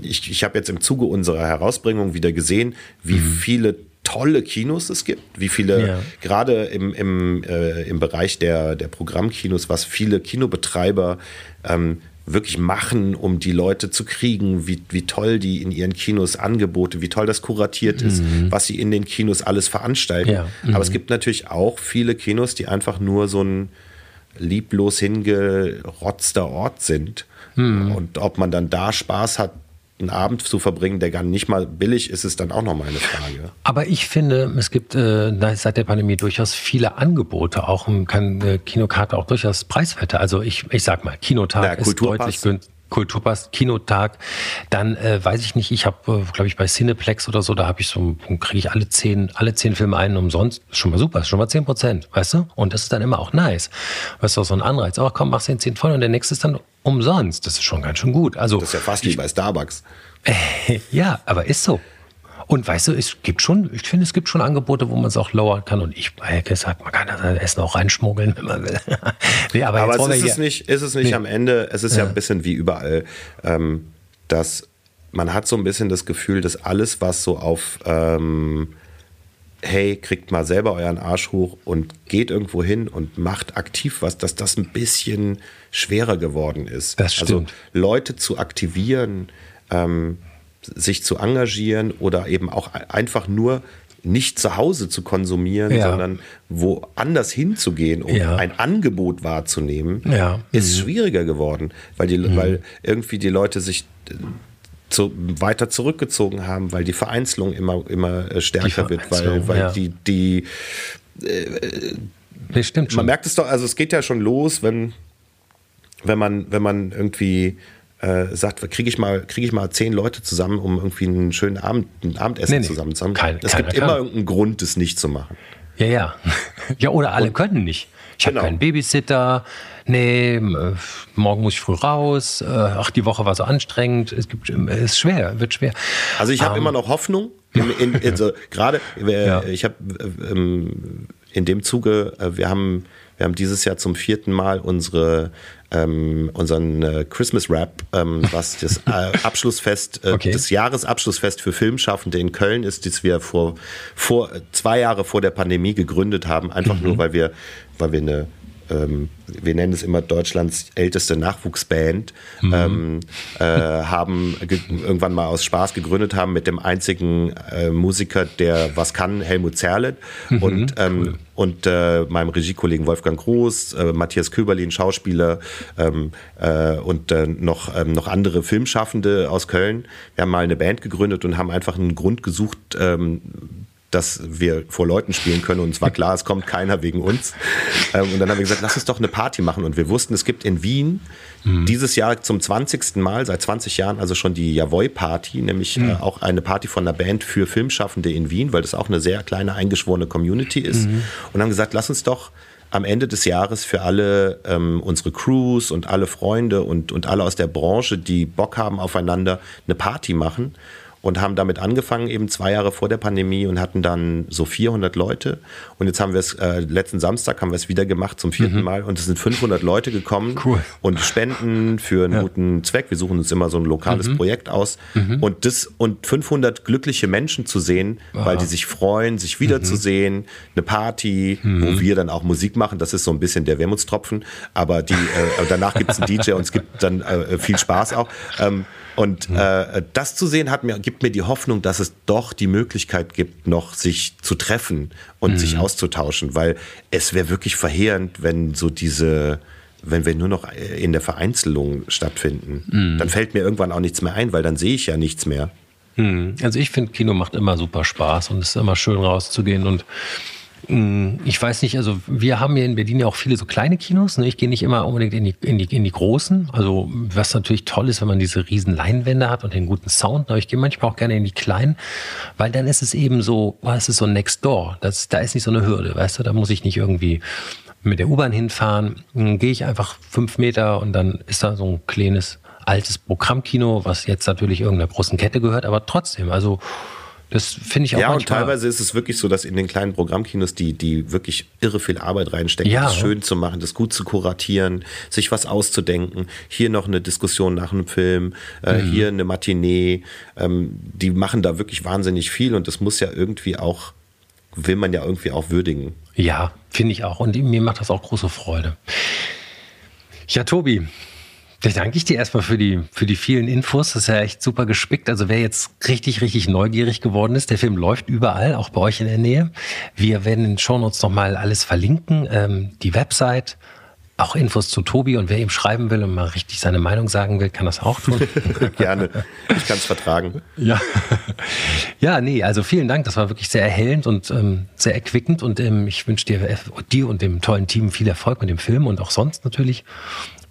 ich, ich habe jetzt im Zuge unserer Herausbringung wieder gesehen, wie mhm. viele tolle Kinos es gibt, wie viele, ja. gerade im, im, äh, im Bereich der, der Programmkinos, was viele Kinobetreiber ähm, wirklich machen, um die Leute zu kriegen, wie, wie toll die in ihren Kinos Angebote, wie toll das kuratiert ist, mhm. was sie in den Kinos alles veranstalten. Ja. Mhm. Aber es gibt natürlich auch viele Kinos, die einfach nur so ein lieblos hingerotzter Ort sind. Hm. Und ob man dann da Spaß hat, einen Abend zu verbringen, der gar nicht mal billig ist, ist dann auch nochmal eine Frage. Aber ich finde, es gibt äh, seit der Pandemie durchaus viele Angebote. Auch kann äh, Kinokarte auch durchaus preiswerter. Also ich, ich sag mal, Kinotag ja, ist deutlich günstiger. Kulturpass, Kinotag, dann äh, weiß ich nicht, ich habe, äh, glaube ich, bei Cineplex oder so, da habe ich so, kriege ich alle zehn, alle zehn Filme einen umsonst. Schon mal super, schon mal zehn Prozent, weißt du? Und das ist dann immer auch nice. Weißt du, so ein Anreiz. Ach komm, machst den zehn voll und der nächste ist dann umsonst. Das ist schon ganz schön gut. Also, das ist ja fast wie bei Starbucks. ja, aber ist so. Und weißt du, es gibt schon, ich finde, es gibt schon Angebote, wo man es auch lowern kann. Und ich habe gesagt, man kann das Essen auch reinschmuggeln, wenn man will. nee, aber, aber es ist, es nicht, ist es nicht nee. am Ende, es ist ja. ja ein bisschen wie überall, ähm, dass man hat so ein bisschen das Gefühl, dass alles, was so auf ähm, hey, kriegt mal selber euren Arsch hoch und geht irgendwo hin und macht aktiv was, dass das ein bisschen schwerer geworden ist. Das also stimmt. Also Leute zu aktivieren, ähm, sich zu engagieren oder eben auch einfach nur nicht zu Hause zu konsumieren, ja. sondern woanders hinzugehen, um ja. ein Angebot wahrzunehmen, ja. ist mhm. schwieriger geworden, weil, die, mhm. weil irgendwie die Leute sich äh, zu, weiter zurückgezogen haben, weil die Vereinzelung immer, immer äh, stärker wird, weil, weil die, die äh, das stimmt schon. Man merkt es doch, also es geht ja schon los, wenn, wenn man, wenn man irgendwie äh, sagt, kriege ich mal, kriege ich mal zehn Leute zusammen, um irgendwie einen schönen Abend, ein Abendessen nee, nee. zusammen zu haben. Kein, es gibt immer irgendeinen Grund, das nicht zu machen. Ja, ja. Ja, oder alle Und, können nicht. Ich genau. habe keinen Babysitter. Nee, äh, morgen muss ich früh raus. Äh, ach, die Woche war so anstrengend. Es gibt, es ist schwer, wird schwer. Also ich habe um, ähm. immer noch Hoffnung. In, in, also gerade, äh, ja. ich habe ähm, in dem Zuge, wir haben, wir haben dieses Jahr zum vierten Mal unsere ähm, unseren äh, Christmas Rap, ähm, was das äh, Abschlussfest, äh, okay. das Jahresabschlussfest für Filmschaffende in Köln ist, das wir vor, vor zwei Jahre vor der Pandemie gegründet haben, einfach mhm. nur weil wir, weil wir eine ähm, wir nennen es immer Deutschlands älteste Nachwuchsband, mhm. ähm, äh, haben irgendwann mal aus Spaß gegründet haben mit dem einzigen äh, Musiker, der was kann, Helmut Zerlett mhm. und, ähm, cool. Und äh, meinem Regiekollegen Wolfgang Groß, äh, Matthias Köberlin, Schauspieler ähm, äh, und äh, noch, ähm, noch andere Filmschaffende aus Köln. Wir haben mal eine Band gegründet und haben einfach einen Grund gesucht, ähm, dass wir vor Leuten spielen können. Und es war klar, es kommt keiner wegen uns. Ähm, und dann haben wir gesagt, lass uns doch eine Party machen. Und wir wussten, es gibt in Wien mhm. dieses Jahr zum 20. Mal, seit 20 Jahren, also schon die Javoi-Party, nämlich mhm. äh, auch eine Party von einer Band für Filmschaffende in Wien, weil das auch eine sehr kleine, eingeschworene Community ist. Mhm. Und haben gesagt, lass uns doch am Ende des Jahres für alle ähm, unsere Crews und alle Freunde und, und alle aus der Branche, die Bock haben aufeinander, eine Party machen und haben damit angefangen, eben zwei Jahre vor der Pandemie und hatten dann so 400 Leute. Und jetzt haben wir es, äh, letzten Samstag haben wir es wieder gemacht zum vierten mhm. Mal und es sind 500 Leute gekommen cool. und spenden für einen ja. guten Zweck. Wir suchen uns immer so ein lokales mhm. Projekt aus. Mhm. Und das, und 500 glückliche Menschen zu sehen, Aha. weil die sich freuen, sich wiederzusehen, mhm. eine Party, wo mhm. wir dann auch Musik machen. Das ist so ein bisschen der Wermutstropfen. Aber die, äh, danach gibt es einen DJ und es gibt dann äh, viel Spaß auch. Ähm, und mhm. äh, das zu sehen hat mir, gibt mir die Hoffnung, dass es doch die Möglichkeit gibt, noch sich zu treffen und mhm. sich auszutauschen, weil es wäre wirklich verheerend, wenn so diese, wenn wir nur noch in der Vereinzelung stattfinden. Mhm. Dann fällt mir irgendwann auch nichts mehr ein, weil dann sehe ich ja nichts mehr. Mhm. Also ich finde, Kino macht immer super Spaß und es ist immer schön rauszugehen und ich weiß nicht, also wir haben hier in Berlin ja auch viele so kleine Kinos. Ne? Ich gehe nicht immer unbedingt in die, in, die, in die großen. Also was natürlich toll ist, wenn man diese riesen Leinwände hat und den guten Sound. Aber ich gehe manchmal auch gerne in die kleinen, weil dann ist es eben so, oh, es ist so next door. Das, da ist nicht so eine Hürde, weißt du? Da muss ich nicht irgendwie mit der U-Bahn hinfahren. Dann gehe ich einfach fünf Meter und dann ist da so ein kleines altes Programmkino, was jetzt natürlich irgendeiner großen Kette gehört, aber trotzdem, also das finde ich auch Ja, und teilweise ist es wirklich so, dass in den kleinen Programmkinos die, die wirklich irre viel Arbeit reinstecken, ja. das schön zu machen, das gut zu kuratieren, sich was auszudenken. Hier noch eine Diskussion nach einem Film, äh, mhm. hier eine Matinee. Ähm, die machen da wirklich wahnsinnig viel und das muss ja irgendwie auch, will man ja irgendwie auch würdigen. Ja, finde ich auch. Und mir macht das auch große Freude. Ja, Tobi, da danke ich dir erstmal für die, für die vielen Infos. Das ist ja echt super gespickt. Also wer jetzt richtig, richtig neugierig geworden ist, der Film läuft überall, auch bei euch in der Nähe. Wir werden in den Shownotes nochmal alles verlinken. Ähm, die Website, auch Infos zu Tobi und wer ihm schreiben will und mal richtig seine Meinung sagen will, kann das auch tun. Gerne. Ich kann es vertragen. Ja. Ja, nee, also vielen Dank. Das war wirklich sehr erhellend und ähm, sehr erquickend und ähm, ich wünsche dir, äh, dir und dem tollen Team viel Erfolg mit dem Film und auch sonst natürlich.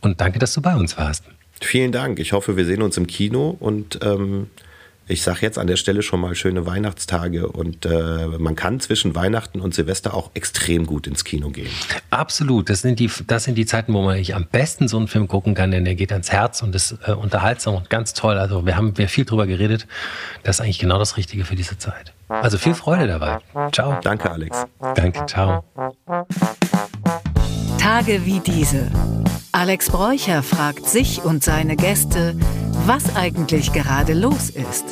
Und danke, dass du bei uns warst. Vielen Dank. Ich hoffe, wir sehen uns im Kino und ähm, ich sage jetzt an der Stelle schon mal schöne Weihnachtstage und äh, man kann zwischen Weihnachten und Silvester auch extrem gut ins Kino gehen. Absolut, das sind die, das sind die Zeiten, wo man eigentlich am besten so einen Film gucken kann, denn der geht ans Herz und ist äh, unterhaltsam und ganz toll. Also wir haben wir viel drüber geredet. Das ist eigentlich genau das Richtige für diese Zeit. Also viel Freude dabei. Ciao. Danke, Alex. Danke, ciao. Tage wie diese. Alex Bräucher fragt sich und seine Gäste, was eigentlich gerade los ist.